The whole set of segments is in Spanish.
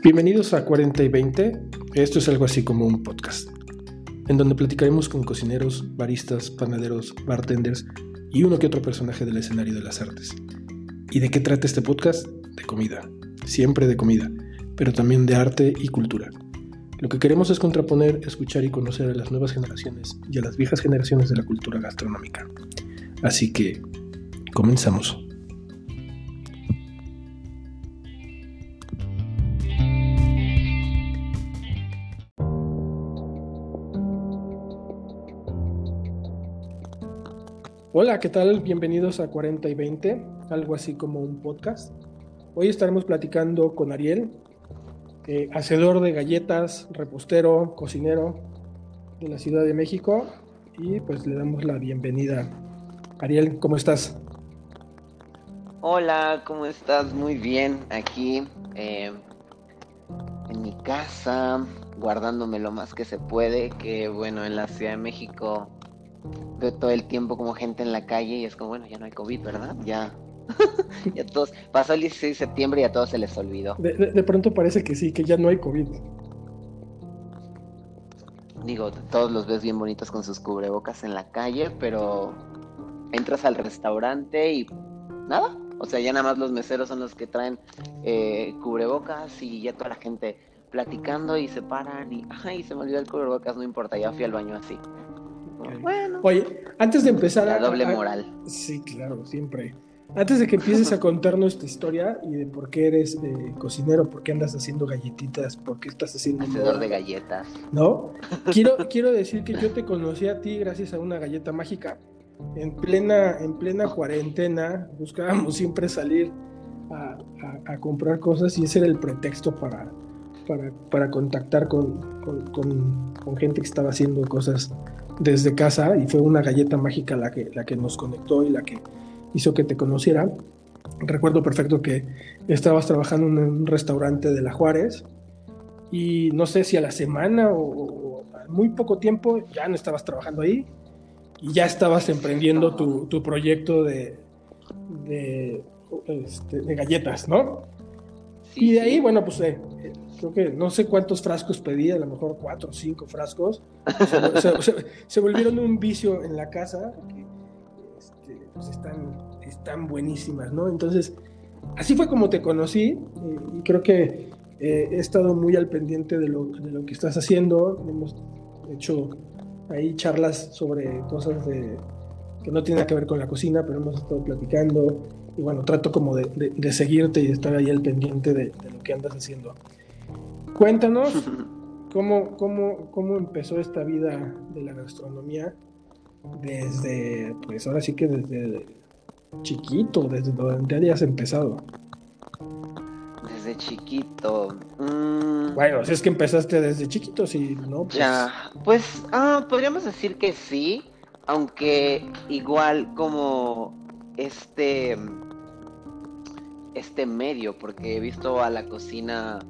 Bienvenidos a 40 y 20. Esto es algo así como un podcast, en donde platicaremos con cocineros, baristas, panaderos, bartenders y uno que otro personaje del escenario de las artes. ¿Y de qué trata este podcast? De comida, siempre de comida, pero también de arte y cultura. Lo que queremos es contraponer, escuchar y conocer a las nuevas generaciones y a las viejas generaciones de la cultura gastronómica. Así que, comenzamos. Hola, ¿qué tal? Bienvenidos a 40 y 20, algo así como un podcast. Hoy estaremos platicando con Ariel, eh, hacedor de galletas, repostero, cocinero de la Ciudad de México. Y pues le damos la bienvenida. Ariel, ¿cómo estás? Hola, ¿cómo estás? Muy bien, aquí eh, en mi casa, guardándome lo más que se puede, que bueno, en la Ciudad de México veo todo el tiempo como gente en la calle y es como, bueno, ya no hay COVID, ¿verdad? Ya. ya todos, pasó el 16 de septiembre y a todos se les olvidó. De, pronto parece que sí, que ya no hay COVID. Digo, todos los ves bien bonitos con sus cubrebocas en la calle, pero entras al restaurante y nada. O sea, ya nada más los meseros son los que traen eh, cubrebocas y ya toda la gente platicando y se paran y, ay, se me olvidó el cubrebocas, no importa, ya fui al baño así. Bueno. Oye, antes de empezar La doble moral. Sí, claro, siempre. Antes de que empieces a contarnos tu historia y de por qué eres eh, cocinero, por qué andas haciendo galletitas, por qué estás haciendo... Hacedor de galletas. ¿No? Quiero, quiero decir que yo te conocí a ti gracias a una galleta mágica. En plena, en plena cuarentena buscábamos siempre salir a, comprar cosas y ese era el pretexto para, para, contactar con, con gente que estaba haciendo cosas desde casa y fue una galleta mágica la que, la que nos conectó y la que hizo que te conociera. Recuerdo perfecto que estabas trabajando en un restaurante de La Juárez y no sé si a la semana o, muy poco tiempo ya no estabas trabajando ahí y ya estabas emprendiendo tu, tu proyecto de, de, este, de, galletas, ¿no? y de ahí, bueno, pues eh, creo que no sé cuántos frascos pedí, a lo mejor cuatro o cinco frascos. Se, volvieron un vicio en la casa, que este, pues están, buenísimas, ¿no? Entonces, así fue como te conocí eh, y creo que eh, he estado muy al pendiente de lo, de lo que estás haciendo. Hemos hecho ahí charlas sobre cosas que no tienen que ver con la cocina, pero hemos estado platicando y bueno, trato como de, de, seguirte y estar ahí al pendiente de, lo que andas haciendo. Cuéntanos cómo, cómo, cómo empezó esta vida de la gastronomía desde, pues ahora sí que desde chiquito, desde donde hayas empezado. Desde chiquito. Mm. Bueno, si es que empezaste desde chiquito, sí, ¿no? Pues... Ya, pues ah, podríamos decir que sí, aunque igual como este este medio, porque he visto a la cocina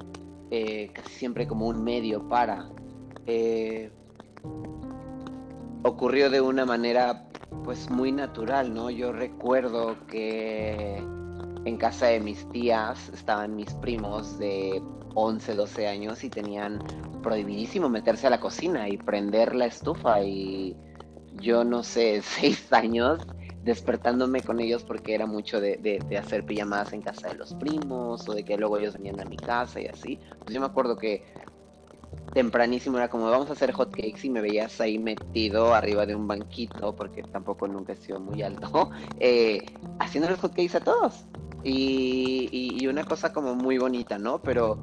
eh, casi siempre como un medio para. Eh, ocurrió de una manera pues muy natural, ¿no? Yo recuerdo que en casa de mis tías estaban mis primos de 11, 12 años y tenían prohibidísimo meterse a la cocina y prender la estufa y yo no sé, 6 años despertándome con ellos porque era mucho de, hacer pijamadas en casa de los primos o de que luego ellos venían a mi casa y así. Pues yo me acuerdo que tempranísimo era como vamos a hacer hot cakes y me veías ahí metido arriba de un banquito porque tampoco nunca he sido muy alto eh, haciendo los hot cakes a todos y, y, una cosa como muy bonita no pero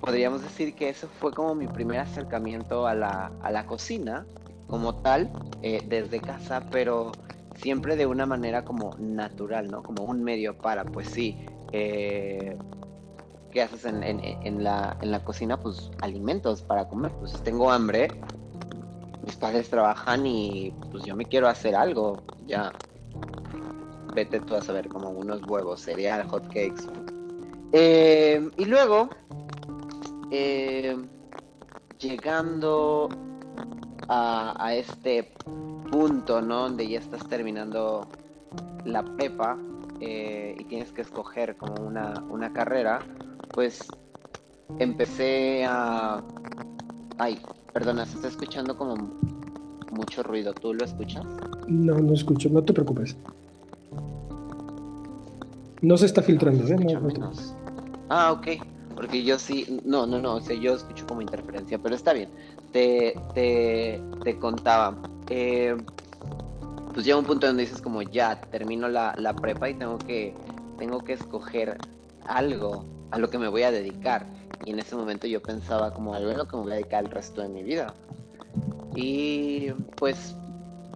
podríamos decir que eso fue como mi primer acercamiento a la, a la cocina como tal eh, desde casa pero siempre de una manera como natural, ¿no? Como un medio para, pues sí, eh, ¿qué haces en, la, en la cocina? Pues alimentos para comer, pues tengo hambre, mis padres trabajan y pues yo me quiero hacer algo, ya, vete tú a saber como unos huevos, cereal, hot cakes. Eh, y luego, eh, llegando a, a este punto, ¿no? Donde ya estás terminando la prepa eh, y tienes que escoger como una, una carrera, pues empecé a... Ay, perdona, se está escuchando como mucho ruido. ¿Tú lo escuchas? No, no escucho, no te preocupes. No se está filtrando, ¿eh? No, ah, ok. Porque yo sí, no, no, no, o sea, yo escucho como interferencia, pero está bien. Te, te, te contaba. Eh, pues llega un punto donde dices como ya termino la, la prepa y tengo que, tengo que escoger algo a lo que me voy a dedicar. Y en ese momento yo pensaba como algo en lo que me voy a dedicar el resto de mi vida. Y pues,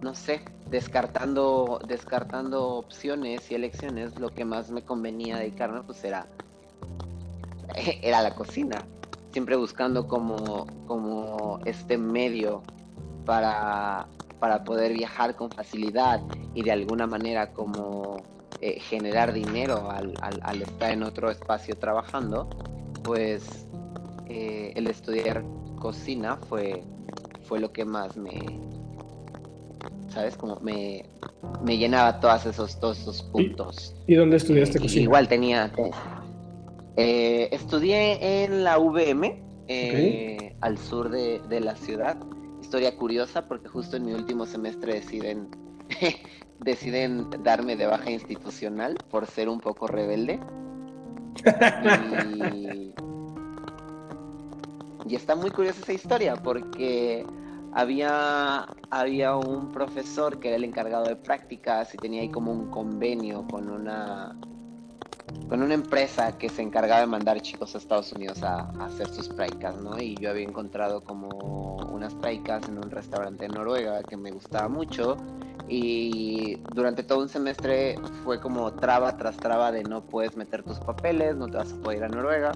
no sé, descartando, descartando opciones y elecciones, lo que más me convenía dedicarme pues era, era la cocina. Siempre buscando como, como este medio para, para poder viajar con facilidad y de alguna manera como eh, generar dinero al, al, estar en otro espacio trabajando, pues eh, el estudiar cocina fue, fue lo que más me, ¿sabes? Como me, me llenaba todos esos, todos esos puntos. ¿Y, dónde estudiaste cocina? Igual tenía... Eh, estudié en la VM, al sur de, de la ciudad, historia curiosa porque justo en mi último semestre deciden deciden darme de baja institucional por ser un poco rebelde. Y, está muy curiosa esa historia porque había, había un profesor que era el encargado de prácticas y tenía ahí como un convenio con una con una empresa que se encargaba de mandar chicos a Estados Unidos a, hacer sus prácticas, ¿no? Y yo había encontrado como unas prácticas en un restaurante en Noruega que me gustaba mucho y durante todo un semestre fue como traba tras traba de no puedes meter tus papeles, no te vas a poder ir a Noruega.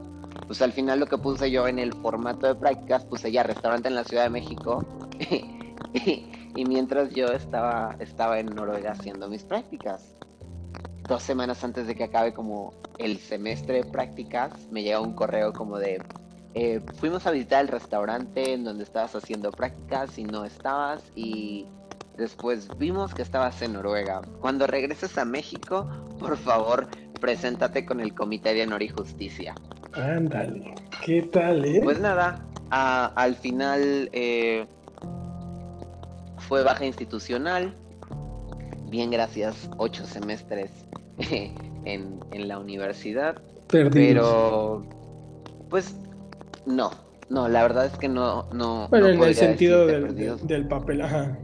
Pues al final lo que puse yo en el formato de prácticas, puse ya restaurante en la Ciudad de México y, mientras yo estaba, estaba en Noruega haciendo mis prácticas dos semanas antes de que acabe como el semestre de prácticas, me llega un correo como de, eh, fuimos a visitar el restaurante en donde estabas haciendo prácticas y no estabas y después vimos que estabas en Noruega. Cuando regreses a México, por favor, preséntate con el Comité de Honor y Justicia. Ándale, ¿qué tal, eh? Pues nada, al final eh, fue baja institucional, bien gracias, ocho semestres en, la universidad. Pero, pues, no, no, la verdad es que no, no. Bueno, en el sentido del, papel, ajá.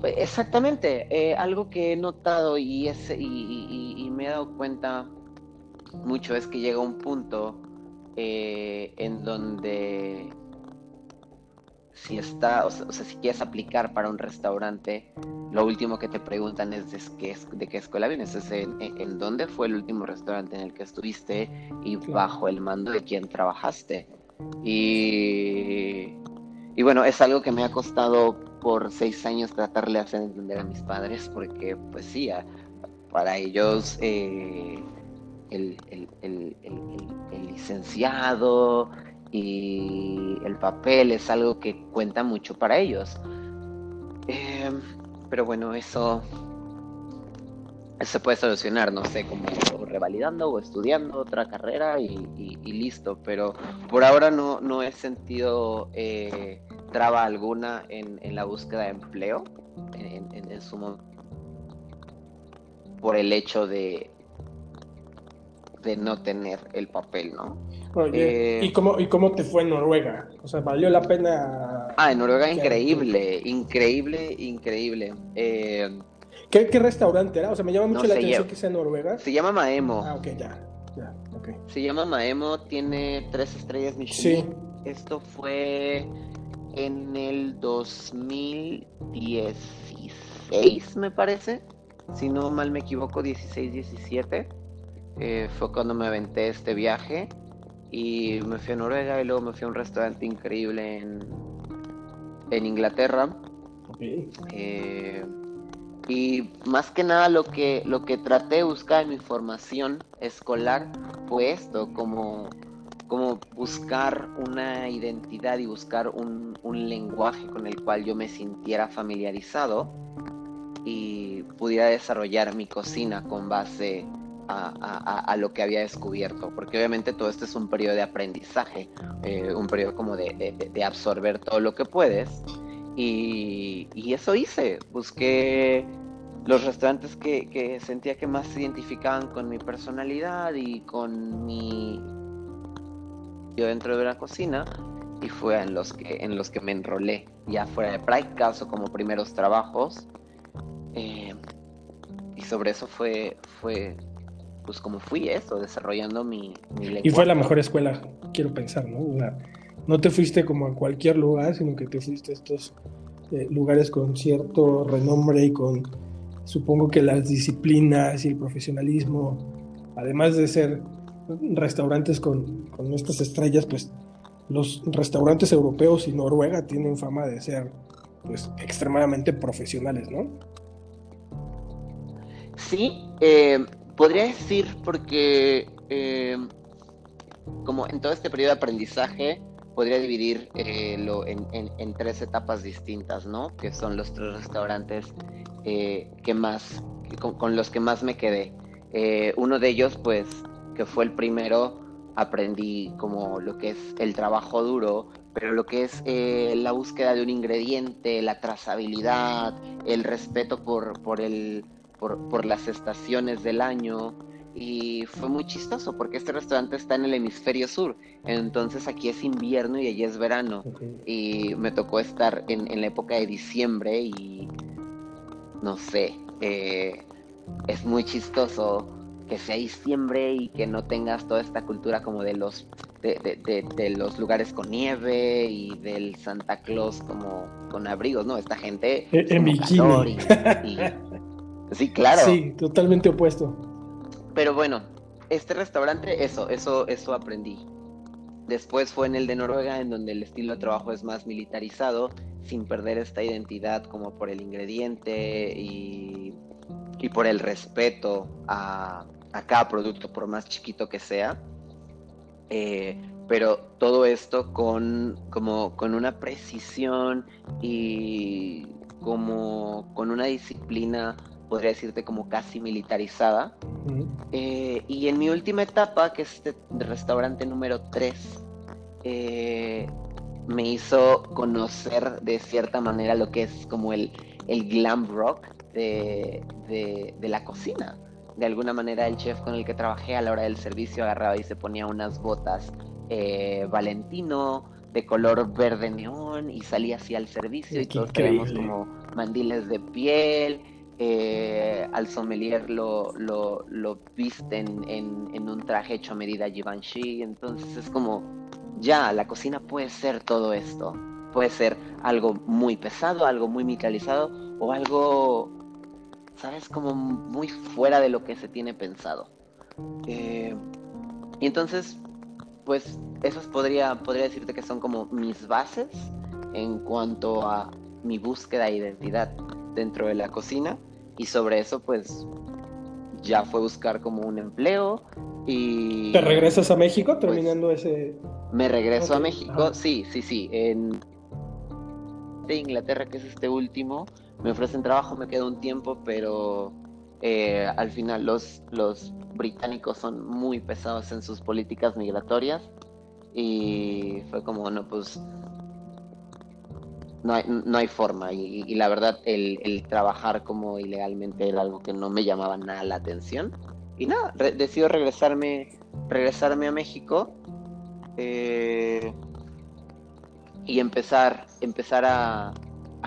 Pues, exactamente, eh, algo que he notado y, es, y, me he dado cuenta mucho es que llega un punto eh, en donde si está, o sea, si quieres aplicar para un restaurante, lo último que te preguntan es de qué, de qué escuela vienes, es en, dónde fue el último restaurante en el que estuviste y bajo el mando de quién trabajaste. Y, y bueno, es algo que me ha costado por seis años tratarle de hacer entender a mis padres, porque pues sí, para ellos eh, el, el, el, el licenciado, y el papel es algo que cuenta mucho para ellos. Eh, pero bueno, eso, se puede solucionar, no sé, como revalidando o estudiando otra carrera y, listo. Pero por ahora no, no he sentido eh, traba alguna en, la búsqueda de empleo en, en su momento por el hecho de, de no tener el papel, ¿no? Eh, ¿y, cómo, ¿y cómo te fue en Noruega? O sea, ¿valió la pena? Ah, en Noruega increíble, increíble, increíble. Eh, ¿Qué, restaurante era? O sea, me llama mucho la atención que sea en Noruega. Se llama Maemo. Ah, ok, ya. ya okay. Se llama Maemo, tiene tres estrellas Michelin. Sí. Esto fue en el 2016, me parece. Si no mal me equivoco, 16-17. Eh, fue cuando me aventé este viaje y me fui a Noruega y luego me fui a un restaurante increíble en, en Inglaterra. Eh, y más que nada lo que, lo que traté de buscar en mi formación escolar fue esto, como, como buscar una identidad y buscar un, un lenguaje con el cual yo me sintiera familiarizado y pudiera desarrollar mi cocina con base a, lo que había descubierto, porque obviamente todo esto es un periodo de aprendizaje, eh, un periodo como de, absorber todo lo que puedes. Y, eso hice, busqué los restaurantes que, sentía que más se identificaban con mi personalidad y con mi yo dentro de la cocina y fue en los que en los que me enrolé ya fuera de prácticas o como primeros trabajos eh, y sobre eso fue fue pues como fui eso desarrollando mi, mi y fue la mejor escuela quiero pensar no no te fuiste como a cualquier lugar sino que te fuiste a estos eh, lugares con cierto renombre y con supongo que las disciplinas y el profesionalismo además de ser restaurantes con, con estas estrellas pues los restaurantes europeos y Noruega tienen fama de ser pues extremadamente profesionales, ¿no? Sí, eh, podría decir porque eh, como en todo este periodo de aprendizaje podría dividir eh, en, tres etapas distintas, ¿no? Que son los tres restaurantes que más, con, los que más me quedé. uno de ellos, pues, que fue el primero, aprendí como lo que es el trabajo duro, pero lo que es eh, la búsqueda de un ingrediente, la trazabilidad, el respeto por, por, el, por, las estaciones del año. Y fue muy chistoso porque este restaurante está en el hemisferio sur, entonces aquí es invierno y allí es verano. Y me tocó estar en, en, la época de diciembre y no sé, eh, es muy chistoso que sea diciembre y que no tengas toda esta cultura como de los de, los lugares con nieve y del Santa Claus como con abrigos, ¿no? Esta gente e, en bikini. Sí, claro. Sí, totalmente opuesto. Pero bueno, este restaurante, eso, eso, eso aprendí. Después fue en el de Noruega, en donde el estilo de trabajo es más militarizado, sin perder esta identidad como por el ingrediente y, y por el respeto a, a cada producto, por más chiquito que sea. Eh, pero todo esto con, como, con una precisión y como con una disciplina, podría decirte como casi militarizada. Eh, y en mi última etapa, que es este restaurante número 3, eh, me hizo conocer de cierta manera lo que es como el, el glam rock de, de la cocina de alguna manera el chef con el que trabajé a la hora del servicio agarraba y se ponía unas botas eh, Valentino de color verde neón y salía así al servicio y todos tenemos como mandiles de piel. Eh, al sommelier lo, lo, lo visten en, en, un traje hecho a medida Givenchy. Entonces es como, ya, la cocina puede ser todo esto. Puede ser algo muy pesado, algo muy micalizado o algo ¿sabes? Como muy fuera de lo que se tiene pensado. Eh, y entonces, pues, esas podría, podría decirte que son como mis bases en cuanto a mi búsqueda de identidad dentro de la cocina. Y sobre eso, pues, ya fue buscar como un empleo y... ¿Te regresas a México pues, terminando ese...? Me regreso a México, sí, sí, sí. En de Inglaterra, que es este último, me ofrecen trabajo, me quedo un tiempo, pero eh, al final los, los británicos son muy pesados en sus políticas migratorias y fue como, no, pues no hay, no hay forma y, la verdad el, trabajar como ilegalmente era algo que no me llamaba nada la atención y nada, decido regresarme, regresarme a México eh, y empezar, empezar a,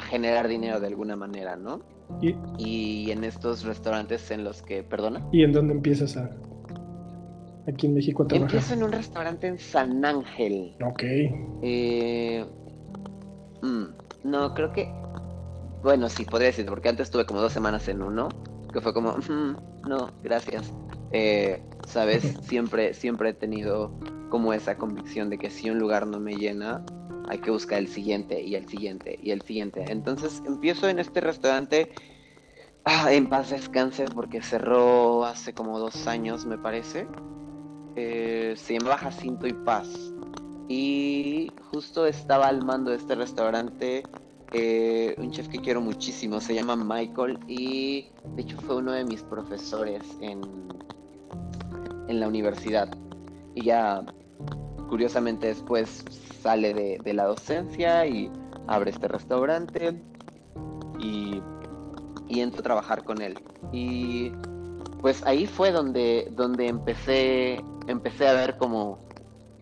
generar dinero de alguna manera, ¿no? ¿Y? en estos restaurantes en los que, perdona. ¿Y en dónde empiezas a aquí en México a trabajar? Empiezo en un restaurante en San Ángel. Ok. Eh, mm, no, creo que, bueno, sí, podría decir, porque antes estuve como dos semanas en uno, que fue como, mm, no, gracias. Eh, Sabes, siempre, siempre he tenido como esa convicción de que si un lugar no me llena, hay que buscar el siguiente y el siguiente y el siguiente. Entonces empiezo en este restaurante, ah, en paz descanse porque cerró hace como dos años me parece. Eh, se llamaba Jacinto y Paz. Y justo estaba al mando de este restaurante eh, un chef que quiero muchísimo, se llama Michael y de hecho fue uno de mis profesores en, en la universidad. Y ya, curiosamente, después sale de, de la docencia y abre este restaurante y, y entro a trabajar con él. Y pues ahí fue donde, donde empecé, empecé a ver como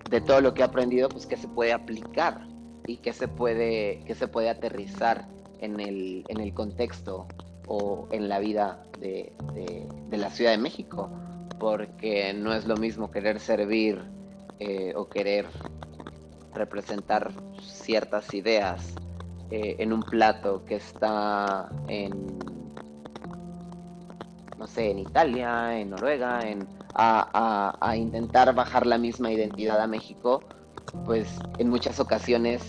de todo lo que he aprendido, pues que se puede aplicar y que se puede, que se puede aterrizar en el, en el contexto o en la vida de, de, la Ciudad de México, porque no es lo mismo querer servir eh, o querer representar ciertas ideas eh, en un plato que está en, no sé, en Italia, en Noruega, en, a, a, intentar bajar la misma identidad a México, pues en muchas ocasiones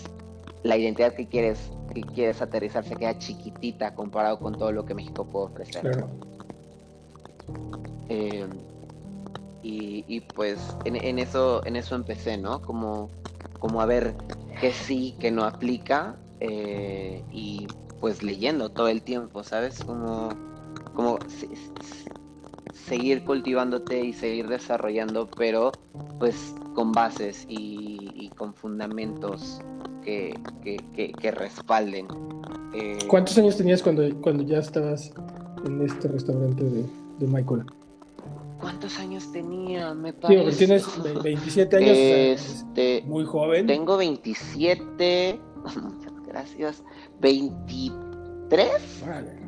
la identidad que quieres que quieres aterrizar se queda chiquitita comparado con todo lo que México puede ofrecer. Eh, y, y, pues en, en, eso en eso empecé, ¿no? Como, como a ver qué sí, que no aplica eh, y pues leyendo todo el tiempo, ¿sabes? Como, como seguir cultivándote y seguir desarrollando, pero pues con bases y, con fundamentos que, que, respalden. Eh, ¿Cuántos años tenías cuando, cuando ya estabas en este restaurante de, de Michael? ¿Cuántos años tenía? Me parece. tienes 27 años, este, muy joven. Tengo 27. gracias. 23,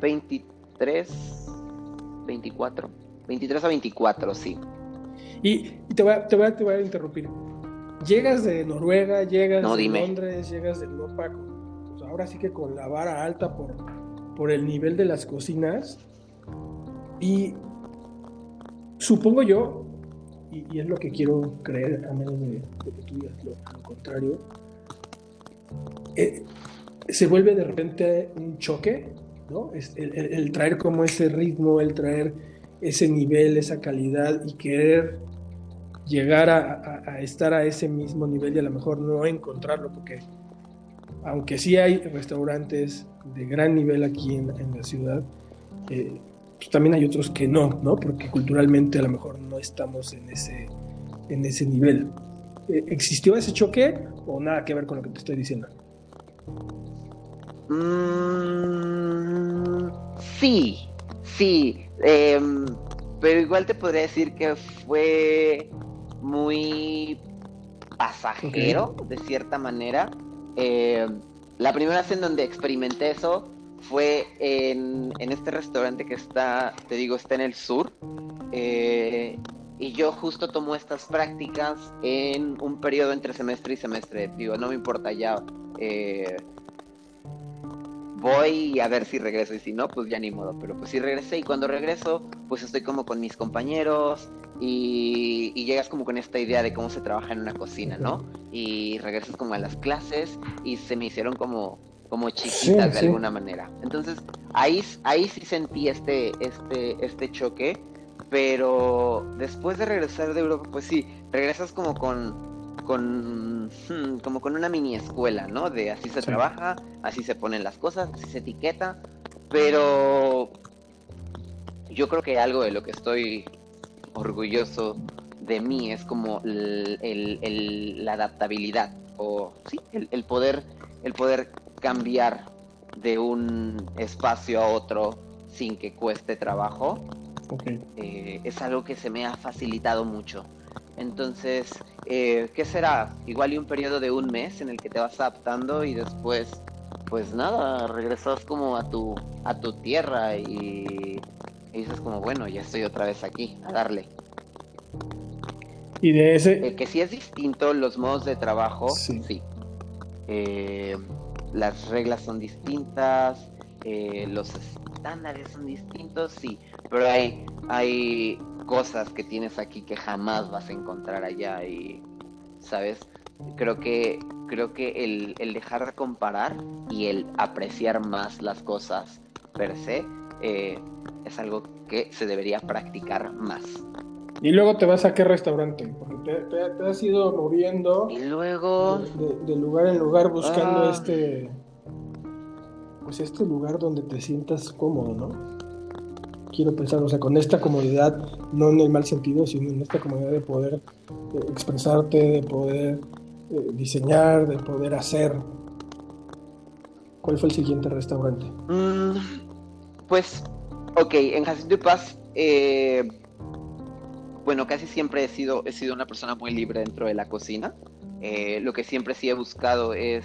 23, 24, 23 a 24, sí. Y, te, voy a, te, voy a, interrumpir. Llegas de Noruega, llegas de Londres, llegas de Europa, pues ahora sí que con la vara alta por, por el nivel de las cocinas. Y supongo yo, y, es lo que quiero creer, a menos de, que tú digas lo, contrario, eh, se vuelve de repente un choque, El, traer como ese ritmo, el traer ese nivel, esa calidad y querer llegar a, estar a ese mismo nivel y a lo mejor no encontrarlo, porque aunque sí hay restaurantes de gran nivel aquí en, la ciudad, eh, pues también hay otros que no, ¿no? Porque culturalmente a lo mejor no estamos en ese, en ese nivel. Eh, ¿Existió ese choque o nada que ver con lo que te estoy diciendo? Mm, sí, sí. Em, pero igual te podría decir que fue muy pasajero, de cierta manera. Em, la primera vez en donde experimenté eso fue en, este restaurante que está, te digo, está en el sur. Eh, y yo justo tomo estas prácticas en un periodo entre semestre y semestre. Digo, no me importa ya. Eh, voy a ver si regreso y si no, pues ya ni modo. Pero pues sí regresé y cuando regreso, pues estoy como con mis compañeros y, llegas como con esta idea de cómo se trabaja en una cocina, ¿no? Y regresas como a las clases y se me hicieron como como chiquitas de alguna manera. Entonces, ahí, ahí sí sentí este, este, este choque, pero después de regresar de Europa, pues sí, regresas como con con hmm, como con una mini escuela, ¿no? De así se trabaja, así se ponen las cosas, así se etiqueta, pero yo creo que algo de lo que estoy orgulloso de mí es como el, la adaptabilidad o sí, el, poder el poder cambiar de un espacio a otro sin que cueste trabajo. Eh, es algo que se me ha facilitado mucho. Entonces, eh, ¿qué será? Igual y un periodo de un mes en el que te vas adaptando y después, pues nada, regresas como a tu, a tu tierra y, dices como, bueno, ya estoy otra vez aquí, a darle. Y de ese... Eh, que sí es distinto los modos de trabajo, sí. Eh, las reglas son distintas, los estándares son distintos, sí, pero hay, hay cosas que tienes aquí que jamás vas a encontrar allá y, ¿sabes? Creo que, creo que el, el dejar de comparar y el apreciar más las cosas per se eh, es algo que se debería practicar más. Y luego te vas a qué restaurante, porque te, has ido moviendo. Y luego. De, lugar en lugar buscando ah. este. Pues este lugar donde te sientas cómodo, ¿no? quiero pensar, o sea, con esta comodidad, no en el mal sentido, sino en esta comodidad de poder eh, expresarte, de poder eh, diseñar, de poder hacer. ¿Cuál fue el siguiente restaurante? Mm, pues, ok, en Jacinto Paz, eh, bueno, casi siempre he sido, he sido una persona muy libre dentro de la cocina. lo que siempre sí he buscado es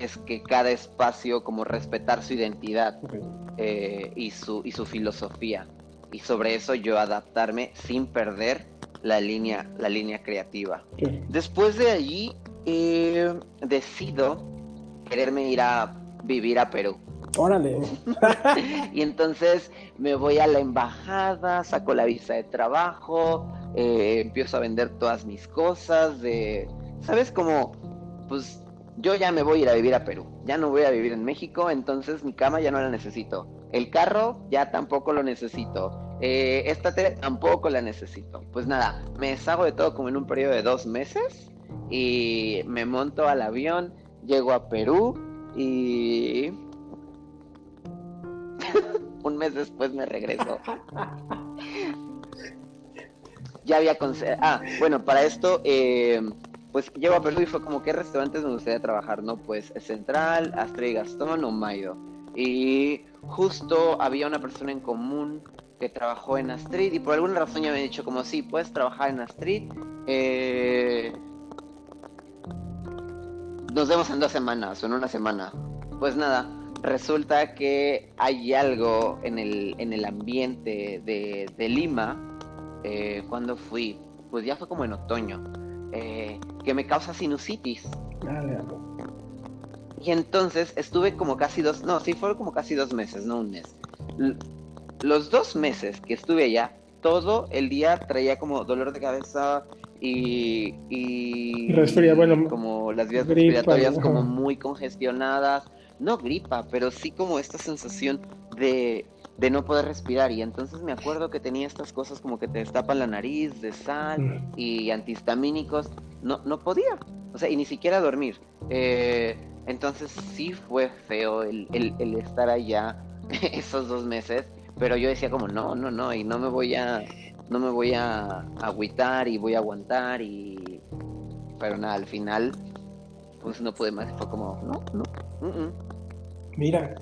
es que cada espacio como respetar su identidad eh, y, su, y su filosofía. Y sobre eso yo adaptarme sin perder la línea, la línea creativa. Después de allí eh, decido quererme ir a vivir a Perú. Órale. y entonces me voy a la embajada, saco la visa de trabajo, eh, empiezo a vender todas mis cosas, de, ¿sabes? Como, pues yo ya me voy a ir a vivir a Perú, ya no voy a vivir en México, entonces mi cama ya no la necesito. El carro ya tampoco lo necesito. Eh, esta tele tampoco la necesito. Pues nada, me deshago de todo como en un periodo de dos meses y me monto al avión, llego a Perú y un mes después me regreso. ya había... Ah, bueno, para esto... Eh, pues llego a Perú y fue como, ¿qué restaurantes me gustaría trabajar? No, pues Central, Astrid Gastón o Mayo. Y justo había una persona en común que trabajó en Astrid y por alguna razón ya me ha dicho como, sí, puedes trabajar en Astrid. Eh, nos vemos en dos semanas o en una semana. Pues nada, resulta que hay algo en el, en el ambiente de, Lima eh, cuando fui, pues ya fue como en otoño eh, que me causa sinusitis. Y entonces estuve como casi dos, no, sí, fueron como casi dos meses, no un mes. los dos meses que estuve allá, todo el día traía como dolor de cabeza y, y, bueno, como las vías respiratorias como muy congestionadas. No gripa, pero sí como esta sensación de de no poder respirar. Y entonces me acuerdo que tenía estas cosas como que te destapan la nariz de sal mm. y antihistamínicos. No, no podía. O sea, y ni siquiera dormir. Eh, entonces sí fue feo el, el, estar allá esos dos meses. Pero yo decía como, no, no, no, y no me voy a, no me voy a agüitar y voy a aguantar y... Pero nada, al final, pues no pude más. Fue como, no, no. Mira,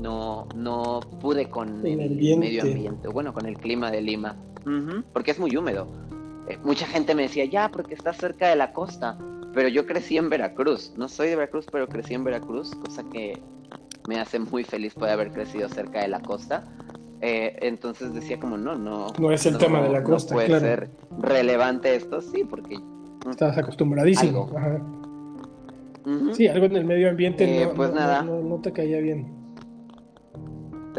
no, no pude con el, medio ambiente, bueno, con el clima de Lima, porque es muy húmedo. Eh, mucha gente me decía, ya, porque está cerca de la costa, pero yo crecí en Veracruz, no soy de Veracruz, pero crecí en Veracruz, cosa que me hace muy feliz poder haber crecido cerca de la costa. Eh, entonces decía como, no, no. No es el tema de la costa, no puede ser relevante esto, sí, porque... Estás acostumbradísimo. Sí, algo en el medio ambiente eh, pues nada. no te caía bien.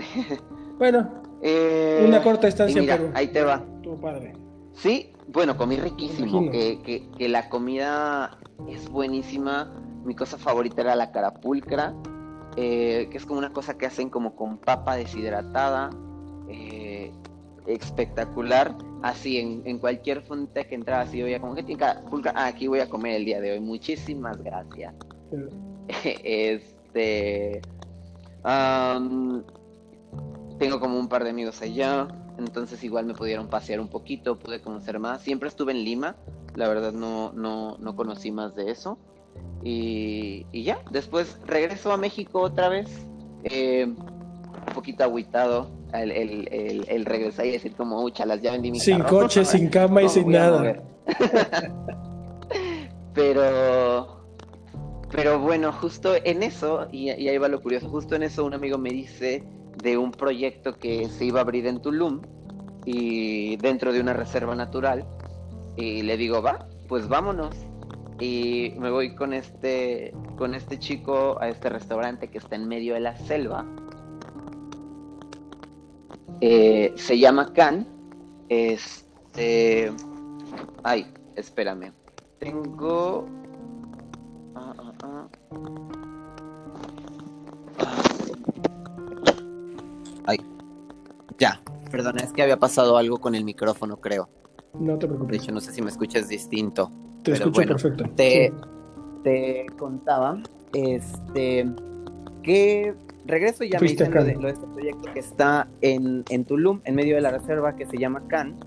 bueno, eh, una corta estancia mira, Ahí te va. Tu padre. Sí, bueno, comí riquísimo. Que, que, la comida es buenísima. Mi cosa favorita era la carapulcra, eh, que es como una cosa que hacen como con papa deshidratada. Eh, espectacular. Así, en, en, cualquier fuente que entraba, así, oía como que tiene carapulcra. Ah, aquí voy a comer el día de hoy. Muchísimas gracias. este. Tengo como un par de amigos allá, entonces igual me pudieron pasear un poquito, pude conocer más. Siempre estuve en Lima, la verdad no, no, no conocí más de eso. Y, ya, después regreso a México otra vez, eh, un poquito agüitado, el, el, el, regresar y decir como, las ya vendí mi Sin coche, sin cama y sin nada. pero, pero bueno, justo en eso, y, y ahí va lo curioso, justo en eso un amigo me dice de un proyecto que se iba a abrir en Tulum y dentro de una reserva natural y le digo, va, pues vámonos. Y me voy con este, con este chico a este restaurante que está en medio de la selva. Eh, se llama Can. Este. Ay, espérame. Tengo. Ah, ah, ah. Ya, perdona, es que había pasado algo con el micrófono, creo. No te preocupes. De hecho, no sé si me escuchas distinto. Te escucho perfecto. Te, te contaba este, que regreso y ya me dicen lo de, este proyecto que está en, en Tulum, en medio de la reserva, que se llama Can.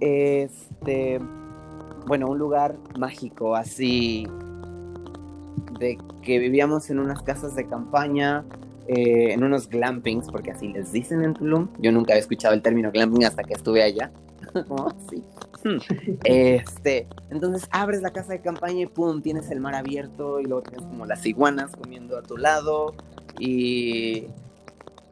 Este, bueno, un lugar mágico, así de que vivíamos en unas casas de campaña, eh, en unos glampings, porque así les dicen en Tulum. Yo nunca había escuchado el término glamping hasta que estuve allá. oh, sí. Este, entonces abres la casa de campaña y pum, tienes el mar abierto y luego tienes como las iguanas comiendo a tu lado y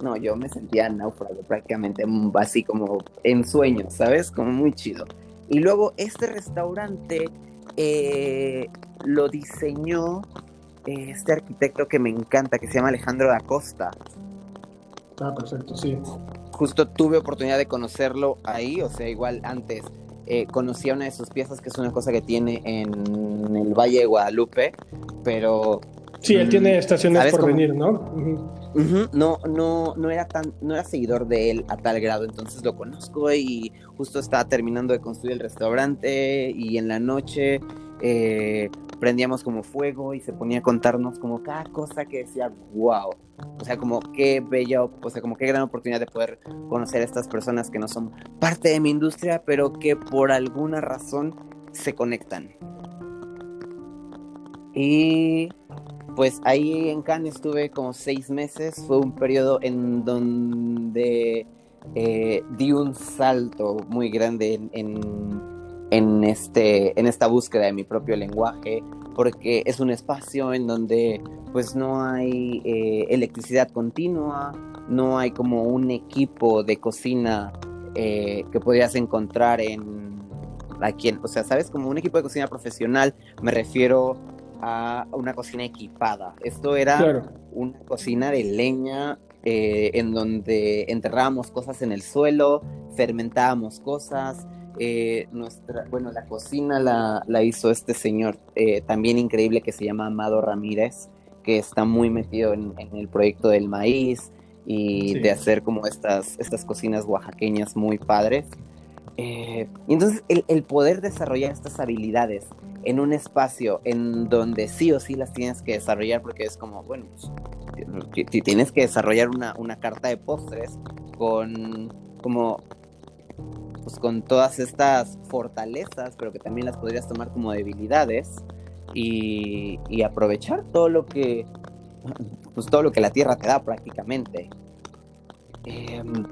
no, yo me sentía náufrago prácticamente, así como en sueños, ¿sabes? Como muy chido. Y luego este restaurante eh, lo diseñó este arquitecto que me encanta, que se llama Alejandro da Costa. Ah, perfecto, sí. Justo tuve oportunidad de conocerlo ahí, o sea, igual antes eh, conocía una de sus piezas, que es una cosa que tiene en el Valle de Guadalupe, pero... Sí, él tiene mm, estaciones por venir, ¿no? No, no, no era tan, no era seguidor de él a tal grado, entonces lo conozco y justo estaba terminando de construir el restaurante y en la noche eh, prendíamos como fuego y se ponía a contarnos como cada cosa que decía, wow. O sea, como qué bella, o sea, como qué gran oportunidad de poder conocer a estas personas que no son parte de mi industria, pero que por alguna razón se conectan. Y pues ahí en Cannes estuve como seis meses. Fue un periodo en donde eh, di un salto muy grande en en, este, en esta búsqueda de mi propio lenguaje, porque es un espacio en donde pues no hay eh, electricidad continua, no hay como un equipo de cocina eh, que podrías encontrar en aquí, o sea, sabes, como un equipo de cocina profesional, me refiero a una cocina equipada. Esto era una cocina de leña eh, en donde enterrábamos cosas en el suelo, fermentábamos cosas, eh, nuestra, bueno, la cocina la, la hizo este señor eh, también increíble que se llama Amado Ramírez, que está muy metido en, el proyecto del maíz y de hacer como estas, estas cocinas oaxaqueñas muy padres. Eh, y entonces el, el, poder desarrollar estas habilidades en un espacio en donde sí o sí las tienes que desarrollar porque es como, bueno, pues, tienes que desarrollar una, una carta de postres con como pues con todas estas fortalezas, pero que también las podrías tomar como debilidades y, aprovechar todo lo que pues todo lo que la tierra te da prácticamente. Em,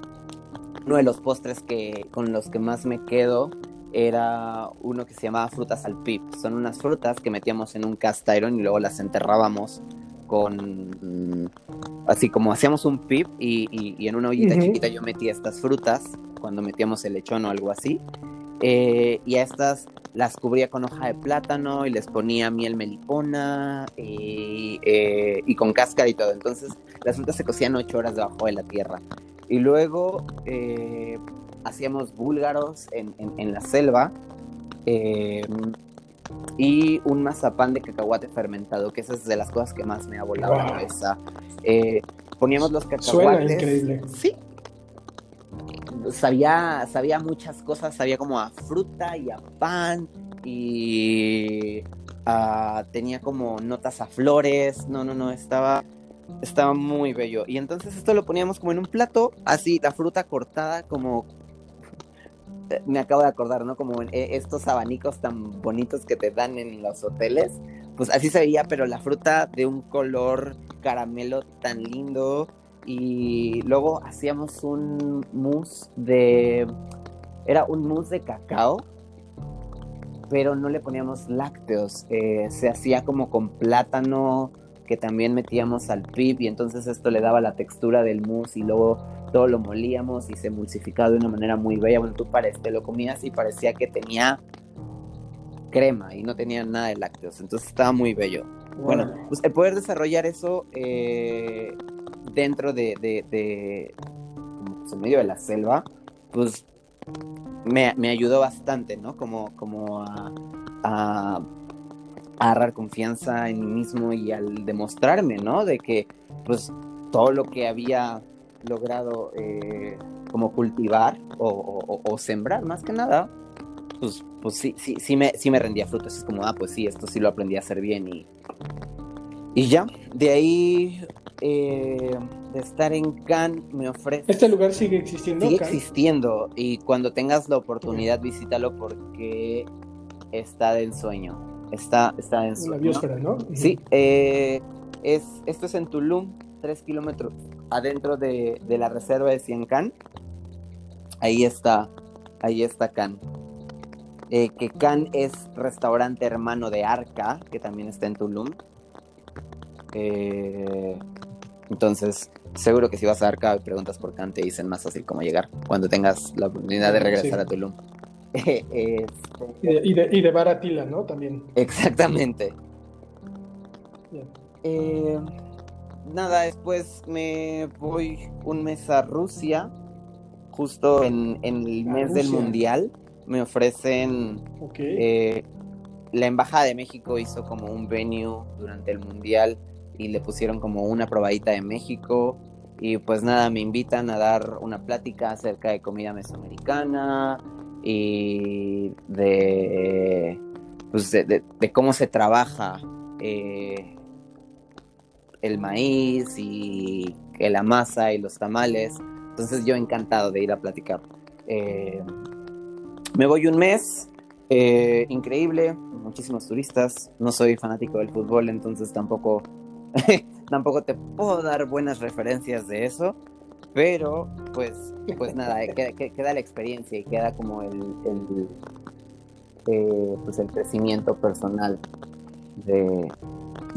uno de los postres que con los que más me quedo era uno que se llamaba frutas al pip. Son unas frutas que metíamos en un cast iron y luego las enterrábamos con así como hacíamos un pip y, en una ollita chiquita yo metía estas frutas cuando metíamos el lechón o algo así. Eh, y a estas las cubría con hoja de plátano y les ponía miel melipona y, eh, y con cáscara y todo. Entonces las frutas se cocían ocho horas debajo de la tierra. Y luego eh, hacíamos búlgaros en, en, la selva y un mazapán de cacahuate fermentado, que esa es de las cosas que más me ha volado la cabeza. poníamos los cacahuates. Suena increíble. Sí, sabía, sabía muchas cosas, sabía como a fruta y a pan y tenía como notas a flores, no, no, no, estaba, estaba muy bello. Y entonces esto lo poníamos como en un plato, así, la fruta cortada como... Eh, me acabo de acordar, ¿no? Como eh, estos abanicos tan bonitos que te dan en los hoteles. Pues así se veía, pero la fruta de un color caramelo tan lindo y luego hacíamos un mousse de... Era un mousse de cacao, pero no le poníamos lácteos. Eh, se hacía como con plátano que también metíamos al pip y entonces esto le daba la textura del mousse y luego todo lo molíamos y se emulsificaba de una manera muy bella. Bueno, tú te lo comías y parecía que tenía crema y no tenía nada de lácteos, entonces estaba muy bello. Bueno, pues el poder desarrollar eso eh, dentro de, de, pues, en medio de la selva, pues me, me ayudó bastante, ¿no? Como, como a, a, agarrar confianza en mí mismo y al demostrarme, ¿no? De que, pues, todo lo que había logrado eh, como cultivar o, o, sembrar, más que nada, pues, pues sí, sí, sí me, sí me rendía frutos. Es como, ah, pues sí, esto sí lo aprendí a hacer bien y, y ya. De ahí eh, de estar en Cannes me ofrece... ¿Este lugar sigue existiendo? Sigue existiendo y cuando tengas la oportunidad visítalo porque está de ensueño. Está, está de ensueño. La biosfera, ¿no? Sí, eh, es, esto es en Tulum, tres kilómetros adentro de, la reserva de Ciencan. Ahí está, ahí está Can. Eh, que Can es restaurante hermano de Arca, que también está en Tulum. Eh, entonces, seguro que si vas a Arca y preguntas por Can, te dicen más fácil cómo llegar cuando tengas la oportunidad de regresar a Tulum. Este, y, de, y, de, Baratila, ¿no? También. Exactamente. Eh, nada, después me voy un mes a Rusia, justo en, el mes del Mundial. Me ofrecen... Eh, la Embajada de México hizo como un venue durante el Mundial y le pusieron como una probadita de México. Y pues nada, me invitan a dar una plática acerca de comida mesoamericana y de, pues de, cómo se trabaja eh, el maíz y la masa y los tamales. Entonces yo encantado de ir a platicar. Eh, me voy un mes, eh, increíble, muchísimos turistas. No soy fanático del fútbol, entonces tampoco, tampoco te puedo dar buenas referencias de eso. Pero, pues, pues nada, eh, queda, la experiencia y queda como el, el pues el crecimiento personal de,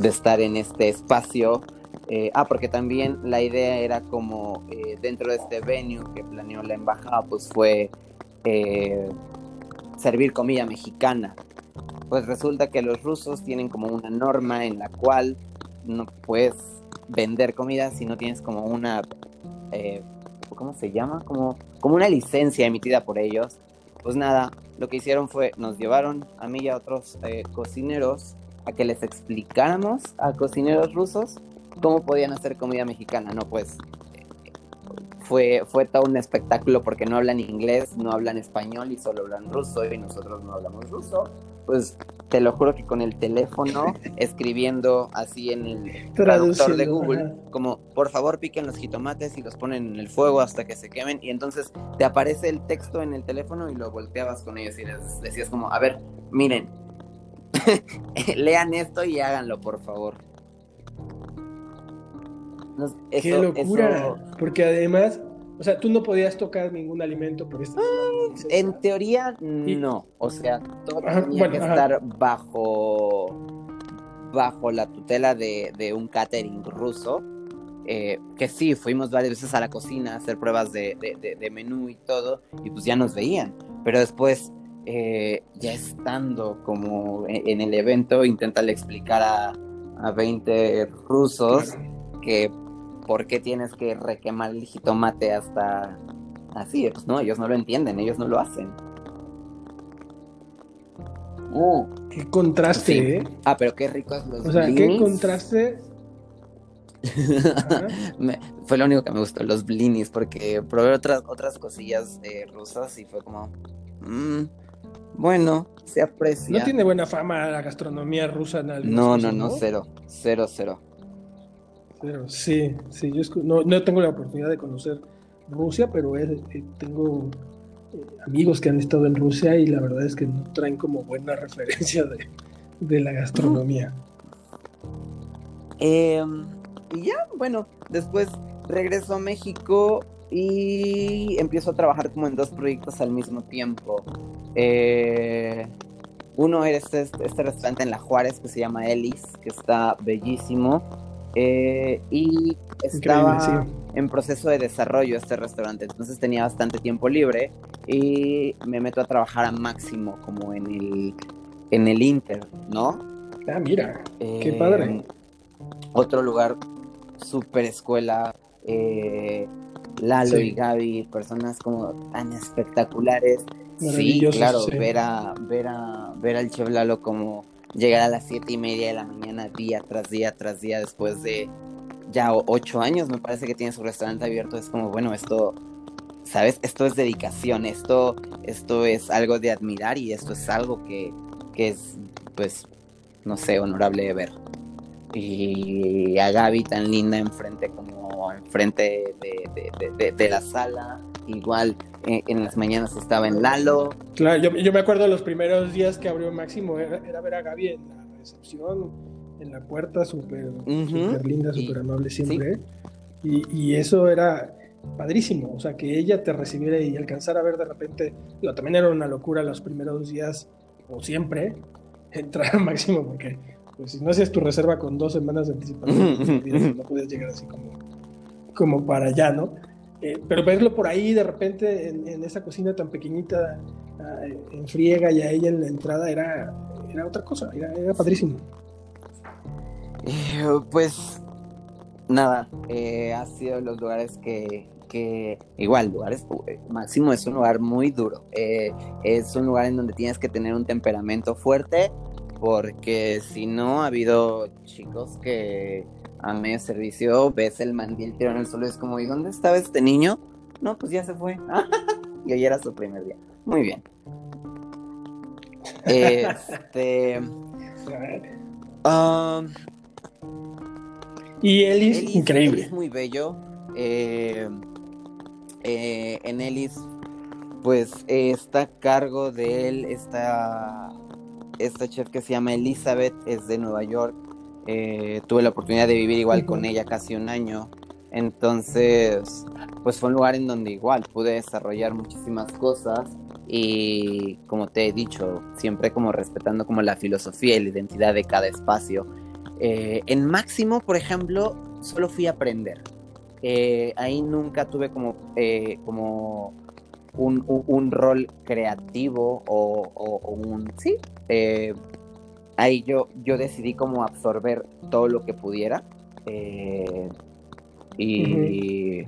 estar en este espacio. Eh, ah, porque también la idea era como eh, dentro de este venue que planeó la embajada, pues fue eh, servir comida mexicana. Pues resulta que los rusos tienen como una norma en la cual no puedes vender comida si no tienes como una, ¿cómo se llama? Como, como una licencia emitida por ellos. Pues nada, lo que hicieron fue, nos llevaron a mí y a otros cocineros a que les explicáramos a cocineros rusos cómo podían hacer comida mexicana, ¿no? Pues fue, fue todo un espectáculo porque no hablan inglés, no hablan español y solo hablan ruso y nosotros no hablamos ruso. Pues te lo juro que con el teléfono, escribiendo así en el traductor de Google, como por favor piquen los jitomates y los ponen en el fuego hasta que se quemen. Y entonces te aparece el texto en el teléfono y lo volteabas con ellos y les decías como, a ver, miren, Lean esto y háganlo, por favor. Qué locura. Porque además, o sea, tú no podías tocar ningún alimento por este ah, En teoría, no. O sea, todo tenía que estar bajo bajo la tutela de, un catering ruso. Eh, que sí, fuimos varias veces a la cocina a hacer pruebas de, de menú y todo, y pues ya nos veían. Pero después eh, ya estando como e-, en el evento, intenta explicar a, a 20 rusos que por qué tienes que requemar el jitomate hasta así. Pues no, ellos no lo entienden, ellos no lo hacen. Oh, qué contraste, ¿eh? Ah, pero qué ricos los O sea, qué contraste. fue lo único que me gustó, los blinis, porque probé otras, otras cosillas eh, rusas y fue como. Mmm, bueno, se aprecia. No tiene buena fama la gastronomía rusa en No, no, no, cero, cero, cero. Cero, sí, sí, yo no, no tengo la oportunidad de conocer Rusia, pero eh, tengo eh, amigos que han estado en Rusia y la verdad es que no traen como buena referencia de, la gastronomía. Em, y ya, bueno, después regreso a México y empiezo a trabajar como en dos proyectos al mismo tiempo. Eh, uno era este, este, restaurante en La Juárez que se llama Ellis, que está bellísimo. Eh, y estaba en proceso de desarrollo este restaurante, entonces tenía bastante tiempo libre y me meto a trabajar a máximo como en el, en el Inter, ¿no? Ah, mira, qué padre. Eh, otro lugar, super escuela, eh, Lalo y Gaby, personas como tan espectaculares. Sí, claro, ver a, ver a, ver al chef Lalo como llegar a las siete y media de la mañana día tras día tras día después de ya ocho años me parece que tiene su restaurante abierto es como bueno esto sabes esto es dedicación esto esto es algo de admirar y esto es algo que, que es pues no sé honorable de ver y a Gaby tan linda enfrente como enfrente de, la sala. Igual eh, en las mañanas estaba en Lalo. Claro, yo, me acuerdo los primeros días que abrió Máximo, era, ver a Gaby en la recepción, en la puerta, súper linda, súper amable siempre. Y, y, eso era padrísimo, o sea, que ella te recibiera y alcanzar a ver de repente, también era una locura los primeros días, o siempre, entrar a Máximo, porque pues si no hacías tu reserva con dos semanas de anticipación, no podías llegar así como, como para allá, ¿no? Eh, pero verlo por ahí de repente en, esa cocina tan pequeñita, ah, en friega y a ella en la entrada era, era otra cosa, era, padrísimo. Eh, pues nada, eh, ha sido los lugares que igual, lugares, Máximo es un lugar muy duro, es un lugar en donde tienes que tener un temperamento fuerte porque si no, ha habido chicos que a medio servicio ves el mandil tirado en el suelo y es como, ¿y dónde estaba este niño? No, pues ya se fue. y hoy era su primer día. Muy bien. Este. Um, y Ellis, increíble. es muy bello. Eh, eh, en Ellis, pues está a cargo de él, está esta chef que se llama Elizabeth, es de Nueva York. Eh, tuve la oportunidad de vivir igual con ella casi un año. Entonces, pues fue un lugar en donde igual pude desarrollar muchísimas cosas y como te he dicho, siempre como respetando como la filosofía y la identidad de cada espacio. Eh, en Máximo, por ejemplo, solo fui a aprender. Eh, ahí nunca tuve como, como un, rol creativo o, un... Sí, eh, ahí yo, yo decidí como absorber todo lo que pudiera. Eh, y,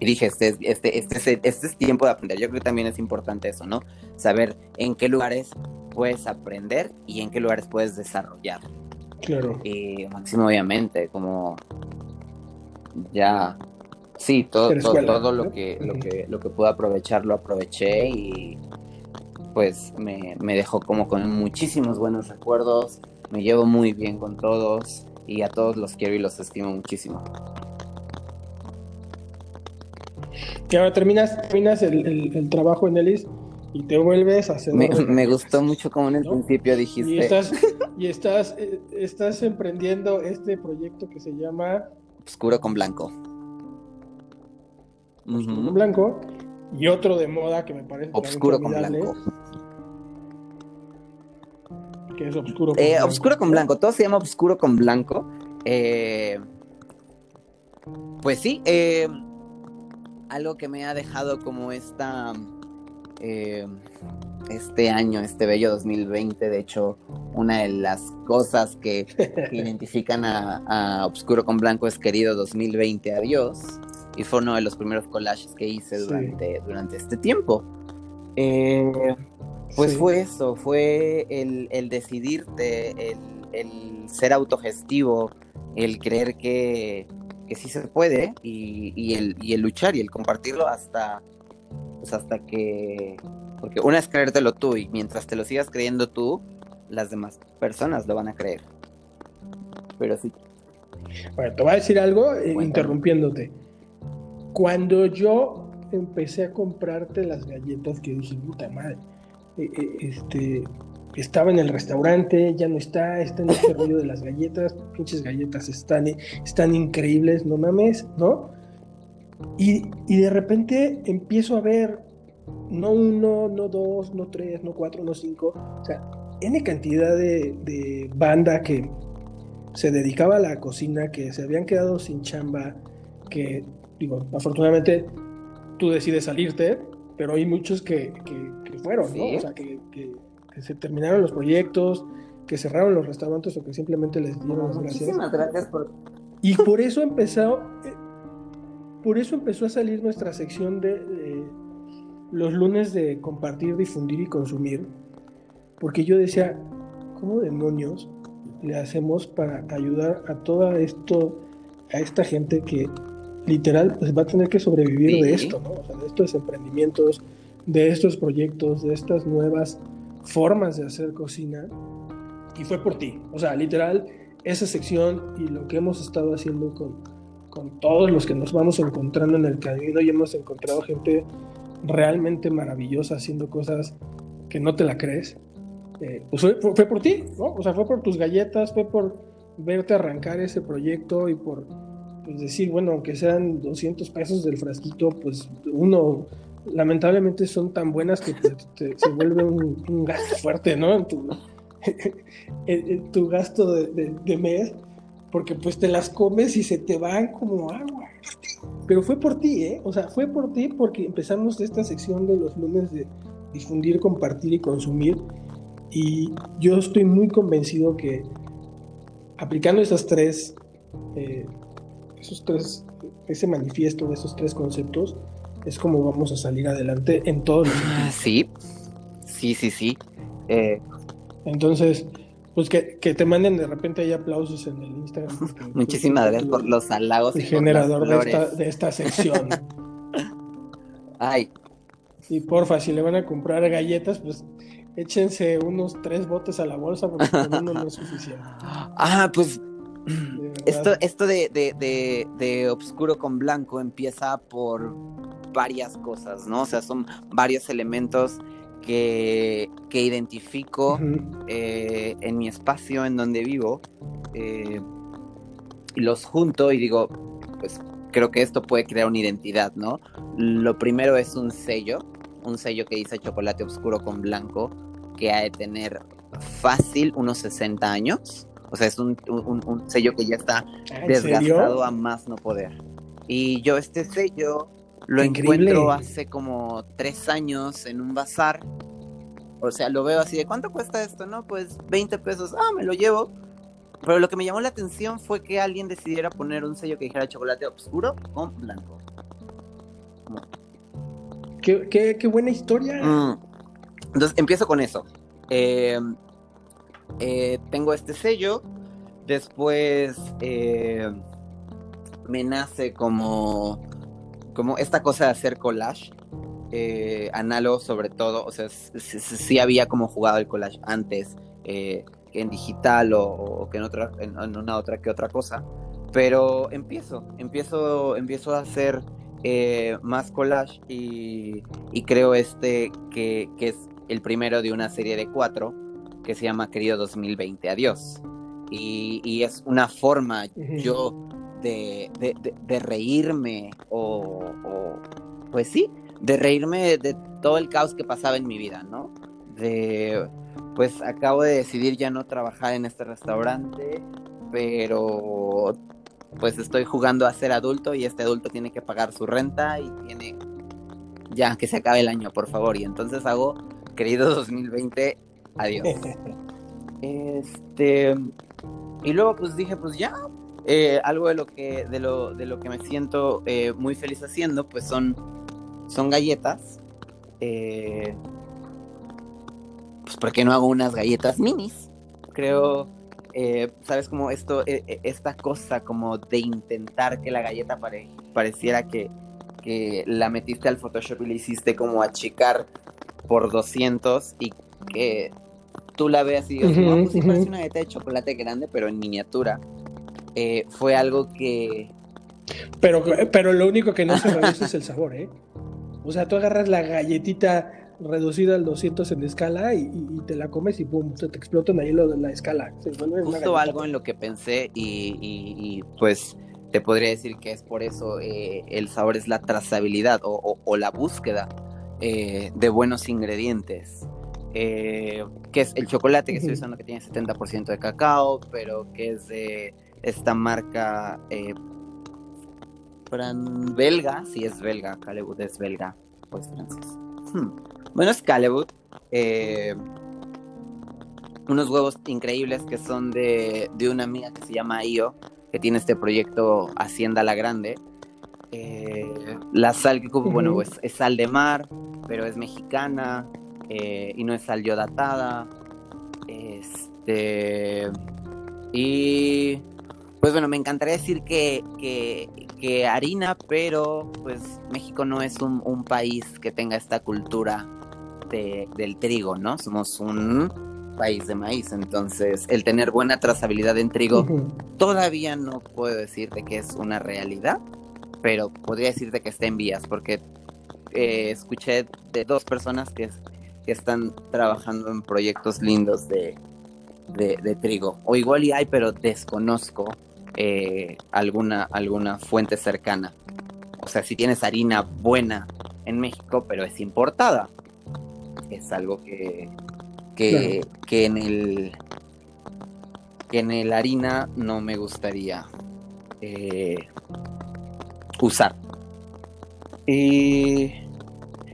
dije, este, este, este, este, es tiempo de aprender. Yo creo que también es importante eso, ¿no? Saber en qué lugares puedes aprender y en qué lugares puedes desarrollar. Claro. Y máximo, obviamente, como ya Sí, todo, todo, lo, que, lo, que, lo que pude aprovechar lo aproveché y pues me, dejó como con muchísimos buenos recuerdos, me llevo muy bien con todos y a todos los quiero y los estimo muchísimo. Que ahora terminas, terminas el, trabajo en Elis y te vuelves a hacer. Me, gustó mucho como en el principio dijiste. Y estás, y estás, eh, estás emprendiendo este proyecto que se llama Oscuro con Blanco blanco, y otro de moda que me parece obscuro con blanco. Que es obscuro con eh, blanco. Obscuro con blanco, todo se llama obscuro con blanco. Eh, pues sí, eh, algo que me ha dejado como esta este año, este bello 2020, de hecho, una de las cosas que, identifican a, a, Obscuro con Blanco es querido 2020, adiós y fue uno de los primeros collages que hice durante, durante este tiempo. Eh, pues fue eso, fue el, el decidirte, el, ser autogestivo, el creer que, que sí se puede y, y, el, y el luchar y el compartirlo hasta, pues hasta que... Porque una es creértelo tú y mientras te lo sigas creyendo tú, las demás personas lo van a creer. Pero sí. Bueno, te voy a decir algo eh, interrumpiéndote. Cuando yo empecé a comprarte las galletas, que dije, puta madre, eh, eh, este, estaba en el restaurante, ya no está, está en este rollo de las galletas, pinches galletas están, están increíbles, no mames, ¿no? Y, de repente empiezo a ver, no uno, no dos, no tres, no cuatro, no cinco, o sea, N cantidad de, de banda que se dedicaba a la cocina, que se habían quedado sin chamba, que digo, afortunadamente tú decides salirte, pero hay muchos que, fueron, ¿no? O sea, que, se terminaron los proyectos, que cerraron los restaurantes o que simplemente les dieron las gracias. Muchísimas gracias por... Y por eso empezó, eh, por eso empezó a salir nuestra sección de, los lunes de compartir, difundir y consumir, porque yo decía, ¿cómo demonios le hacemos para ayudar a todo esto, a esta gente que literal pues va a tener que sobrevivir de esto, ¿no? O sea, de estos emprendimientos, de estos proyectos, de estas nuevas formas de hacer cocina. Y fue por ti. O sea, literal, esa sección y lo que hemos estado haciendo con, con todos los que nos vamos encontrando en el camino y hemos encontrado gente realmente maravillosa haciendo cosas que no te la crees. Eh, pues fue, fue, por ti, ¿no? O sea, fue por tus galletas, fue por verte arrancar ese proyecto y por pues, decir, bueno, aunque sean 200 pesos del frasquito, pues uno, lamentablemente son tan buenas que se vuelve un, gasto fuerte, ¿no? En tu, en, tu gasto de, de, mes, porque pues te las comes y se te van como agua. Pero fue por ti, ¿eh? O sea, fue por ti porque empezamos esta sección de los lunes de difundir, compartir y consumir. Y yo estoy muy convencido que aplicando esas tres, eh, esos tres, ese manifiesto de esos tres conceptos, es como vamos a salir adelante en todos los ah, Sí, sí, sí, sí. Eh, Entonces, pues que, te manden de repente ahí aplausos en el Instagram. Muchísimas gracias por los halagos. El generador de esta, de esta sección. Ay. Y porfa, si le van a comprar galletas, pues échense unos tres botes a la bolsa porque con uno no es suficiente. Ah, pues esto, esto de, de, de, obscuro con blanco empieza por varias cosas, ¿no? O sea, son varios elementos que, que identifico eh, en mi espacio en donde vivo. Eh, los junto y digo, pues creo que esto puede crear una identidad, ¿no? Lo primero es un sello, un sello que dice chocolate oscuro con blanco, que ha de tener fácil unos 60 años. O sea, es un, sello que ya está desgastado a más no poder. Y yo este sello lo encuentro hace como tres años en un bazar. O sea, lo veo así de, ¿cuánto cuesta esto? No, pues 20 pesos. Ah, me lo llevo. Pero lo que me llamó la atención fue que alguien decidiera poner un sello que dijera chocolate oscuro con blanco. Qué, buena historia. Mm. Entonces empiezo con eso. Eh, eh, tengo este sello. Después eh, me nace como, como esta cosa de hacer collage. análogo sobre todo. O sea, sí, había como jugado el collage antes. que en digital o, que en otra, en, una otra que otra cosa. Pero empiezo, empiezo, empiezo a hacer más collage y, creo este que, que, es el primero de una serie de cuatro que se llama Querido 2020, adiós. Y, es una forma yo de, reírme o, pues sí, de reírme de, todo el caos que pasaba en mi vida, ¿no? De, pues acabo de decidir ya no trabajar en este restaurante, pero pues estoy jugando a ser adulto y este adulto tiene que pagar su renta y tiene ya que se acabe el año, por favor. Y entonces hago querido 2020, adiós. este, y luego pues dije, pues ya, eh, algo de lo que, de lo, de lo que me siento eh, muy feliz haciendo, pues son, son galletas. Eh, pues ¿por qué no hago unas galletas minis? Creo, ¿sabes? Como esto, esta cosa como de intentar que la galleta pareciera que, que la metiste al Photoshop y le hiciste como achicar por 200 y que tú la veas y digas, no, pues parece una galleta de chocolate grande, pero en miniatura. Eh, fue algo que... Pero, pero lo único que no se reduce es el sabor, ¿eh? O sea, tú agarras la galletita reducida al 200 en escala y, te la comes y pum, se te explotan ahí lo de la escala. Justo algo en lo que pensé y, pues te podría decir que es por eso eh, el sabor es la trazabilidad o la búsqueda eh, de buenos ingredientes. Eh, que es el chocolate que estoy usando que tiene 70% de cacao, pero que es de esta marca eh, belga, si es belga, Calebut es belga, pues francés. Hmm. Bueno, es Calebut. unos huevos increíbles que son de, de una amiga que se llama Io, que tiene este proyecto Hacienda La Grande. la sal que ocupo, bueno, pues es sal de mar, pero es mexicana eh, y no es sal yodatada. Este. Y. Pues bueno, me encantaría decir que, que, harina, pero pues México no es un, país que tenga esta cultura del trigo, ¿no? Somos un país de maíz. Entonces, el tener buena trazabilidad en trigo, todavía no puedo decirte que es una realidad, pero podría decirte que está en vías, porque eh, escuché de dos personas que, que, están trabajando en proyectos lindos de, de, trigo. O igual y hay, pero desconozco eh, alguna, alguna fuente cercana. O sea, si tienes harina buena en México, pero es importada. Es algo que, que, en el que en el harina no me gustaría eh, usar. Y,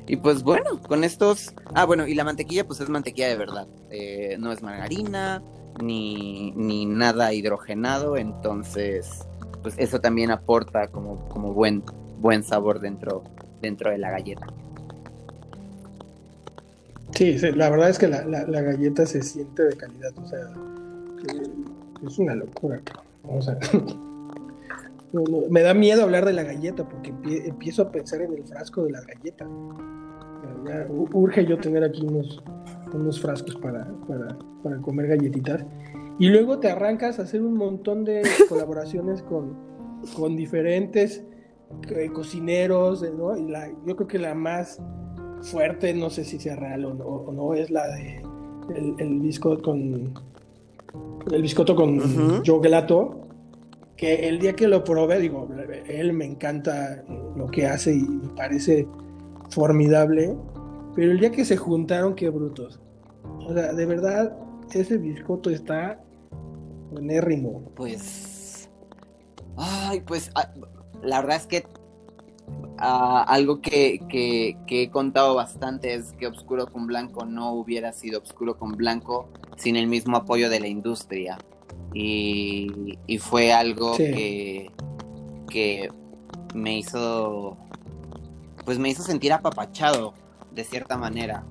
y pues bueno, con estos... Ah, bueno, y la mantequilla pues es mantequilla de verdad. Eh, no es margarina ni, ni nada hidrogenado, entonces pues eso también aporta como, como buen, buen sabor dentro, dentro de la galleta. Sí, la verdad es que la, la, galleta se siente de calidad, o sea, es una locura. O sea, me da miedo hablar de la galleta porque empiezo a pensar en el frasco de la galleta. Urge yo tener aquí unos, unos frascos para, para, comer galletitas. Y luego te arrancas a hacer un montón de colaboraciones con, con diferentes eh, cocineros, ¿no? Y la, yo creo que la más fuerte, no sé si sea real o no, es la de el, el biscoto con el biscoto con uh gelato, que el día que lo probé, digo, él me encanta lo que hace y me parece formidable, pero el día que se juntaron, qué brutos. O sea, de verdad, ese biscoto está buenérrimo. Pues, ay, pues, ah, la verdad es que algo que, he contado bastante es que Obscuro con Blanco no hubiera sido Obscuro con Blanco sin el mismo apoyo de la industria. Y, fue algo que, que me hizo, pues me hizo sentir apapachado de cierta manera.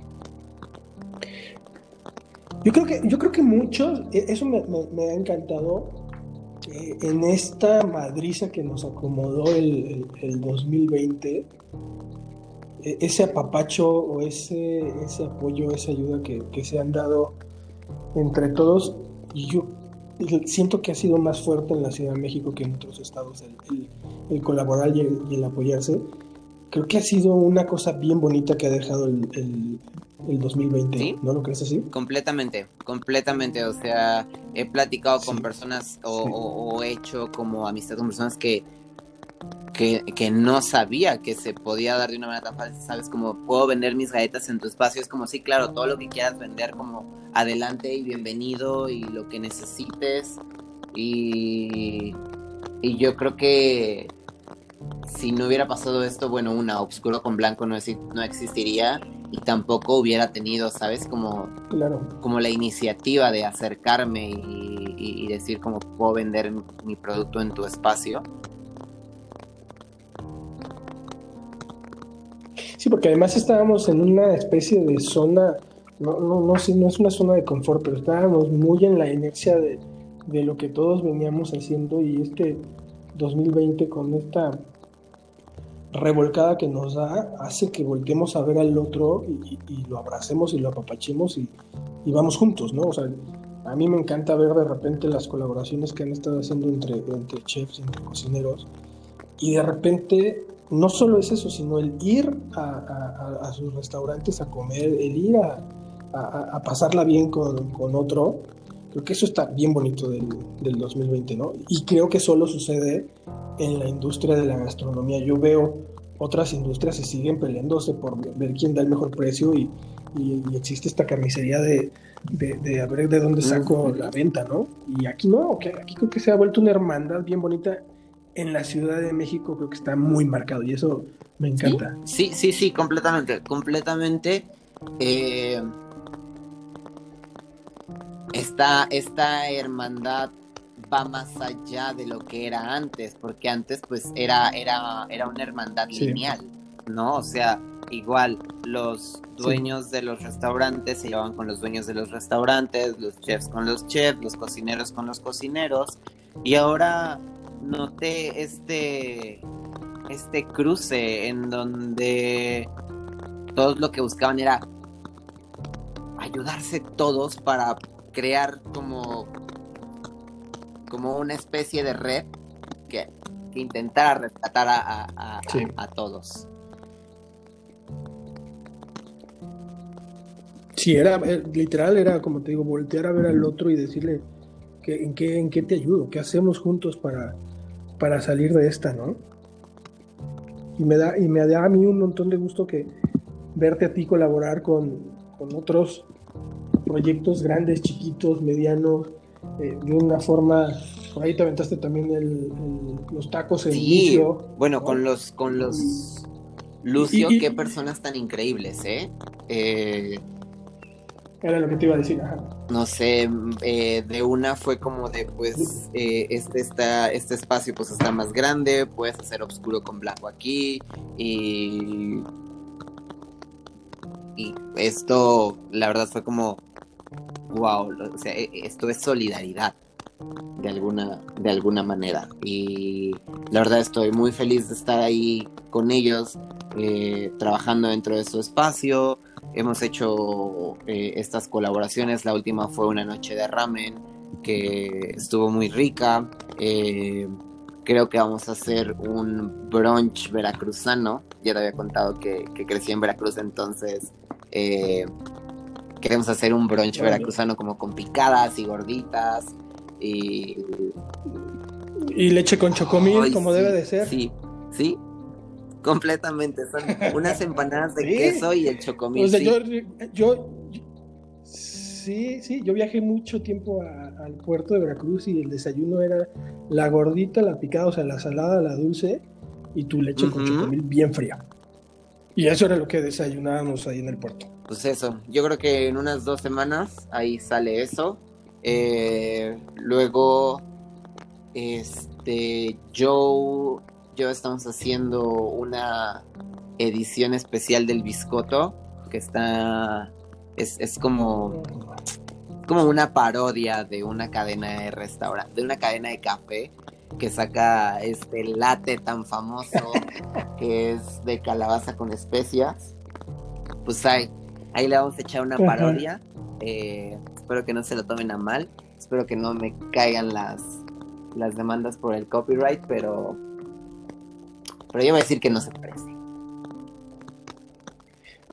Yo creo que, yo creo que muchos, e, eso me ha encantado, en esta madriza que nos acomodó el, 2020, e, ese apapacho o ese, ese apoyo, esa ayuda que, se han dado entre todos, yo siento que ha sido más fuerte en la Ciudad de México que en otros estados el, colaborar y el, apoyarse. Creo que ha sido una cosa bien bonita que ha dejado el, el 2020, ¿no lo crees así? Completamente, completamente. O sea, he platicado con personas o, he hecho como amistad con personas que, que, no sabía que se podía dar de una manera tan fácil, ¿sabes? Como puedo vender mis galletas en tu espacio, es como, sí, claro, todo lo que quieras vender, como adelante y bienvenido y lo que necesites. Y, y yo creo que si no hubiera pasado esto, bueno, una oscuro con blanco no, no existiría y tampoco hubiera tenido, ¿sabes? Como, como la iniciativa de acercarme y, decir cómo puedo vender mi producto en tu espacio. Sí, porque además estábamos en una especie de zona, no, no, no, no es una zona de confort, pero estábamos muy en la inercia de, de lo que todos veníamos haciendo y este 2020 con esta revolcada que nos da hace que volteemos a ver al otro y, lo abracemos y lo apapachemos y, vamos juntos, ¿no? O sea, a mí me encanta ver de repente las colaboraciones que han estado haciendo entre, entre chefs, entre cocineros, y de repente no solo es eso, sino el ir a, sus restaurantes a comer, el ir a, pasarla bien con, con, otro, creo que eso está bien bonito del, del 2020, ¿no? Y creo que solo sucede en la industria de la gastronomía. Yo veo otras industrias se siguen peleándose por ver quién da el mejor precio y, existe esta carnicería de, de, a ver de dónde saco la venta, ¿no? Y aquí no, aquí creo que se ha vuelto una hermandad bien bonita. En la Ciudad de México creo que está muy marcado y eso me encanta. Sí, sí, sí, completamente, completamente. Eh, esta, esta hermandad va más allá de lo que era antes, porque antes pues era, era, era una hermandad lineal, ¿no? O sea, igual los dueños de los restaurantes se llevaban con los dueños de los restaurantes, los chefs con los chefs, los cocineros con los cocineros, y ahora noté este, este cruce en donde todos lo que buscaban era ayudarse todos para crear como, como una especie de red que, que intentara rescatar a, a, todos. Sí, era eh, literal, era como te digo, voltear a ver al otro y decirle que, en, qué, en qué te ayudo, qué hacemos juntos para, para salir de esta, ¿no? Y me da, y me da a mí un montón de gusto que verte a ti colaborar con, con otros proyectos grandes, chiquitos, medianos, eh, de una forma. Por ahí te aventaste también los tacos en sí, Bueno, con los, con los Lucio, qué personas tan increíbles, ¿eh? ¿eh? Era lo que te iba a decir, No sé, eh, de una fue como de, pues, este, está, este espacio pues está más grande, puedes hacer oscuro con blanco aquí, y... Y esto, la verdad, fue como, wow, o sea, e, esto es solidaridad de alguna, de alguna manera. Y la verdad estoy muy feliz de estar ahí con ellos, eh, trabajando dentro de su espacio. Hemos hecho eh, estas colaboraciones, la última fue una noche de ramen que estuvo muy rica. Eh, creo que vamos a hacer un brunch veracruzano. Ya te había contado que, que crecí en Veracruz, entonces queremos hacer un brunch veracruzano como con picadas y gorditas y... Y leche con chocomil, como debe de ser. Sí, sí, completamente. Son unas empanadas de queso y el chocomil. yo, sí, sí, yo viajé mucho tiempo al puerto de Veracruz y el desayuno era la gordita, la picada, o sea, la salada, la dulce y tu leche con chocomil bien fría. Y eso era lo que desayunábamos ahí en el puerto pues eso, yo creo que en unas dos semanas ahí sale eso. Eh, luego, este, Joe, yo estamos haciendo una edición especial del biscoto que está, es, es como, como una parodia de una cadena de restaurante, de una cadena de café que saca este latte tan famoso que es de calabaza con especias. Pues hay, Ahí le vamos a echar una parodia. Eh, espero que no se lo tomen a mal. Espero que no me caigan las, las demandas por el copyright, pero. Pero yo voy a decir que no se parece.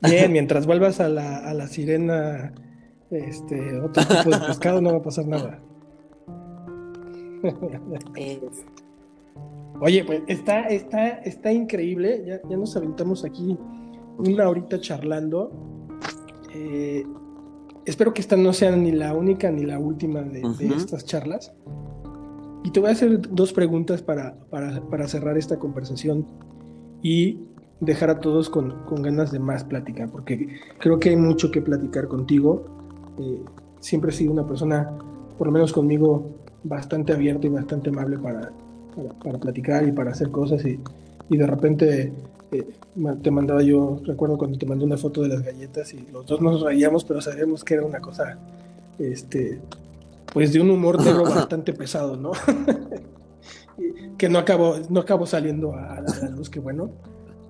Bien, mientras vuelvas a la, a la sirena, este, otro tipo de pescado, no va a pasar nada. Oye, pues está, está, está increíble. Ya, ya nos aventamos aquí una horita charlando. Eh, espero que esta no sea ni la única ni la última de, estas charlas. Y te voy a hacer dos preguntas para, cerrar esta conversación y dejar a todos con, ganas de más plática, porque creo que hay mucho que platicar contigo. Eh, siempre he sido una persona, por lo menos conmigo, bastante abierta y bastante amable para, para, platicar y para hacer cosas y, y de repente te mandaba yo, recuerdo cuando te mandé una foto de las galletas y los dos nos reíamos, pero sabíamos que era una cosa, este, pues de un humor negro bastante pesado, ¿no? que no acabó, no acabó saliendo a, la luz, que bueno.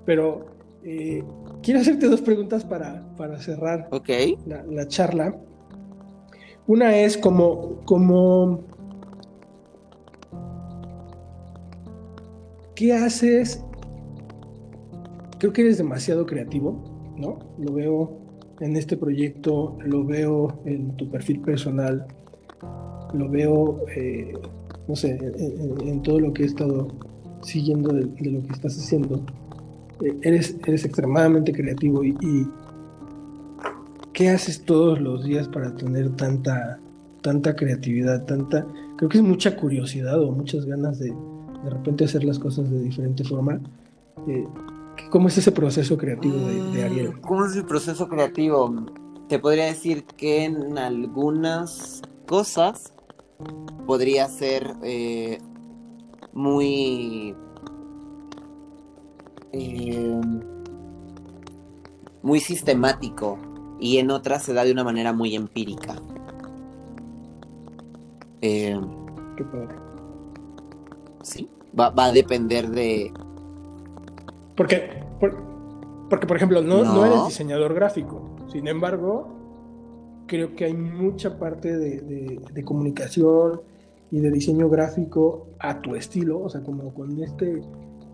Pero eh, quiero hacerte dos preguntas para, para cerrar la, charla. Una es como, como, ¿qué haces creo que eres demasiado creativo, ¿no? Lo veo en este proyecto, lo veo en tu perfil personal, lo veo, eh, no sé, en, todo lo que he estado siguiendo de, lo que estás haciendo. Eh, eres, eres extremadamente creativo y, ¿qué haces todos los días para tener tanta, tanta creatividad, tanta, creo que es mucha curiosidad o muchas ganas de de repente hacer las cosas de diferente forma. Eh, ¿Cómo es ese proceso creativo de, Ariel? Mm, ¿Cómo es el proceso creativo? Te podría decir que en algunas cosas podría ser eh, muy eh, muy sistemático y en otras se da de una manera muy empírica. Eh, Qué padre. Sí, va a depender de, porque, porque por ejemplo, no, no. eres diseñador gráfico. Sin embargo, creo que hay mucha parte de, comunicación y de diseño gráfico a tu estilo, o sea, como con este,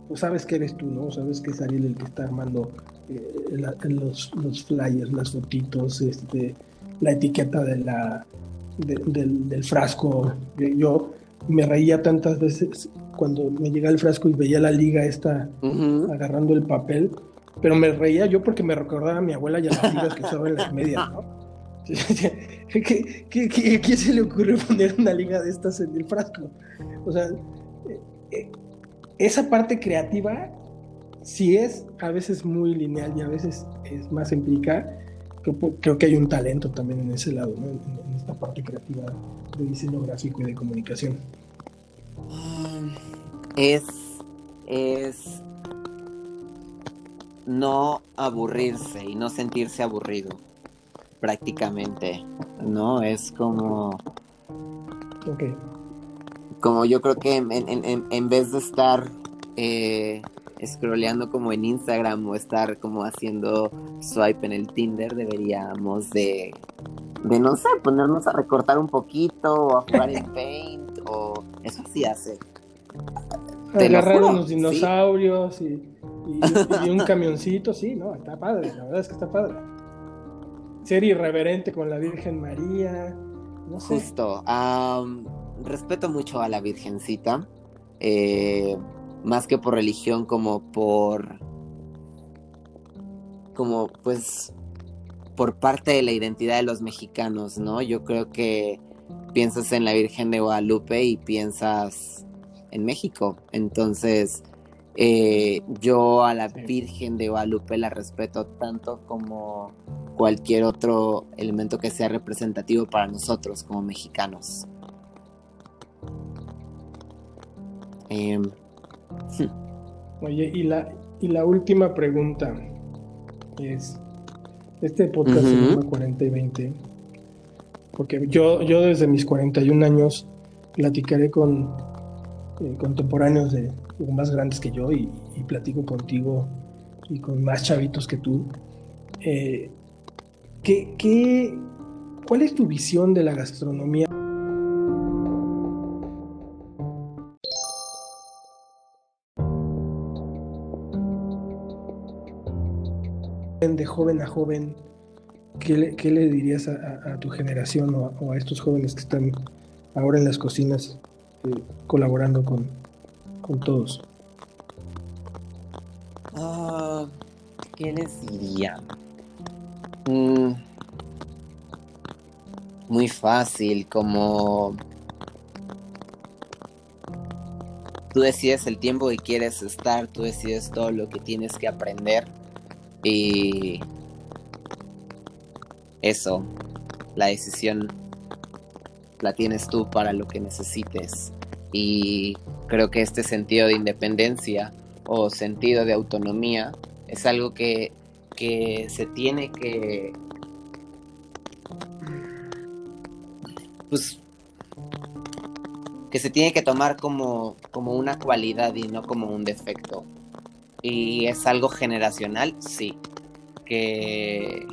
pues sabes que eres tú, ¿no? Sabes que es Ariel el que está armando eh, los, los, flyers, las fotitos, este, la etiqueta de la, del, frasco. Yo me reía tantas veces cuando me llega el frasco y veía la liga esta agarrando el papel, pero me reía yo porque me recordaba a mi abuela y a las ligas que usaba en las medias, ¿no? ¿Qué, qué, qué, se le ocurre poner una liga de estas en el frasco? O sea, eh, eh, esa parte creativa sí es a veces muy lineal y a veces es más empírica. Creo, que hay un talento también en ese lado, ¿no? en, esta parte creativa de diseño gráfico y de comunicación. Es, es no aburrirse y no sentirse aburrido prácticamente, ¿no? Es como... Como yo creo que en, vez de estar eh, scrolleando como en Instagram o estar como haciendo swipe en el Tinder, deberíamos de, de no sé, ponernos a recortar un poquito o a jugar en Paint o eso sí hace. Agarrar unos dinosaurios y, y, un camioncito, sí, no, está padre, la verdad es que está padre ser irreverente con la Virgen María. No sé. Justo. respeto mucho a la Virgencita. Eh, más que por religión, como por. Como pues. Por parte de la identidad de los mexicanos, ¿no? Yo creo que piensas en la Virgen de Guadalupe y piensas en México. Entonces, eh, yo a la Virgen de Guadalupe la respeto tanto como cualquier otro elemento que sea representativo para nosotros como mexicanos. Em, Oye, y la, y la última pregunta es, este podcast se llama 40 y 20, porque yo, yo desde mis 41 años platicaré con eh, contemporáneos de más grandes que yo y, platico contigo y con más chavitos que tú. Eh, ¿Qué, cuál es tu visión de la gastronomía? De joven a joven, ¿qué le, dirías a, tu generación o a, estos jóvenes que están ahora en las cocinas colaborando con, con todos? Ah, ¿Qué? Mm, muy fácil, como tú decides el tiempo que quieres estar, tú decides todo lo que tienes que aprender y eso, la decisión la tienes tú para lo que necesites y creo que este sentido de independencia o sentido de autonomía es algo que que se tiene que pues que se tiene que tomar como, como una cualidad y no como un defecto. Y es algo generacional, sí. Que,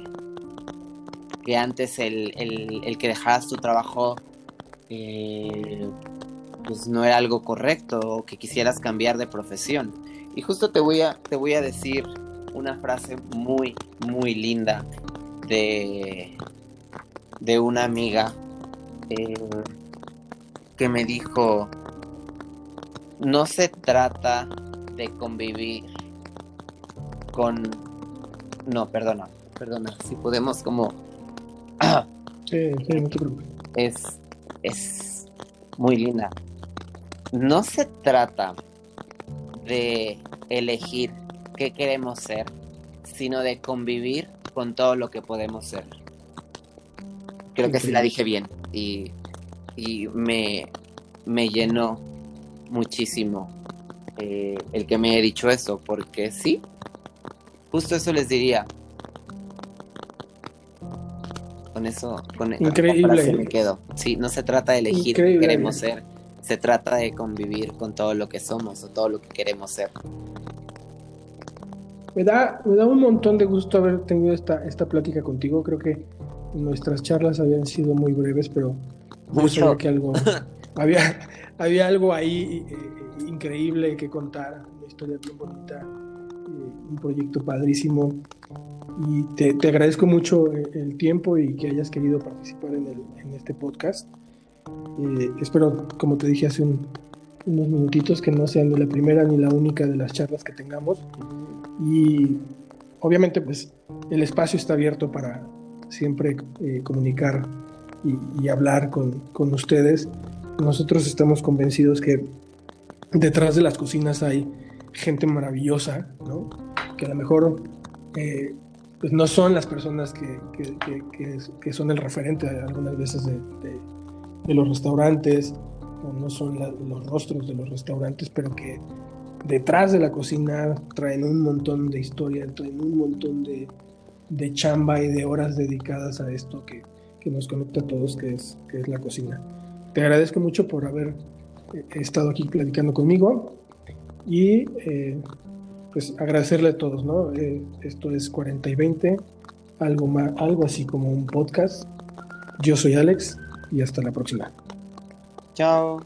que antes el, que dejaras tu trabajo eh, pues no era algo correcto o que quisieras cambiar de profesión. Y justo te voy a, te voy a decir una frase muy, muy linda de, de una amiga eh, que me dijo, no se trata de convivir con... No, perdona, perdona, si podemos como... sí, sí, no te Es, es muy linda. No se trata de elegir qué queremos ser, sino de convivir con todo lo que podemos ser. Creo que sí la dije bien y, me, me llenó muchísimo eh, el que me haya dicho eso, porque sí, justo eso les diría. Con eso, con Increíble. me quedo. Sí, no se trata de elegir qué queremos ser, se trata de convivir con todo lo que somos o todo lo que queremos ser. Me da, me da un montón de gusto haber tenido esta, esta plática contigo. Creo que nuestras charlas habían sido muy breves, pero yo que algo había, había algo ahí eh, increíble que contar, una historia bien bonita, eh, un proyecto padrísimo. Y te, agradezco mucho el tiempo y que hayas querido participar en, el, en este podcast. Eh, espero, como te dije hace unos minutitos, que no sean ni la primera ni la única de las charlas que tengamos. Y obviamente, pues el espacio está abierto para siempre comunicar y, hablar con, con, ustedes. Nosotros estamos convencidos que detrás de las cocinas hay gente maravillosa, ¿no? que a lo mejor eh, pues no son las personas que, que, que, son el referente algunas veces de, de, los restaurantes, o no son los rostros de los restaurantes, pero que detrás de la cocina traen un montón de historia, traen un montón de, de chamba y de horas dedicadas a esto que, nos conecta a todos, que es, que es la cocina. Te agradezco mucho por haber eh, estado aquí platicando conmigo y eh, pues agradecerle a todos, ¿no? Eh, esto es 40 y 20, algo, más, algo así como un podcast. Yo soy Alex y hasta la próxima. Chao.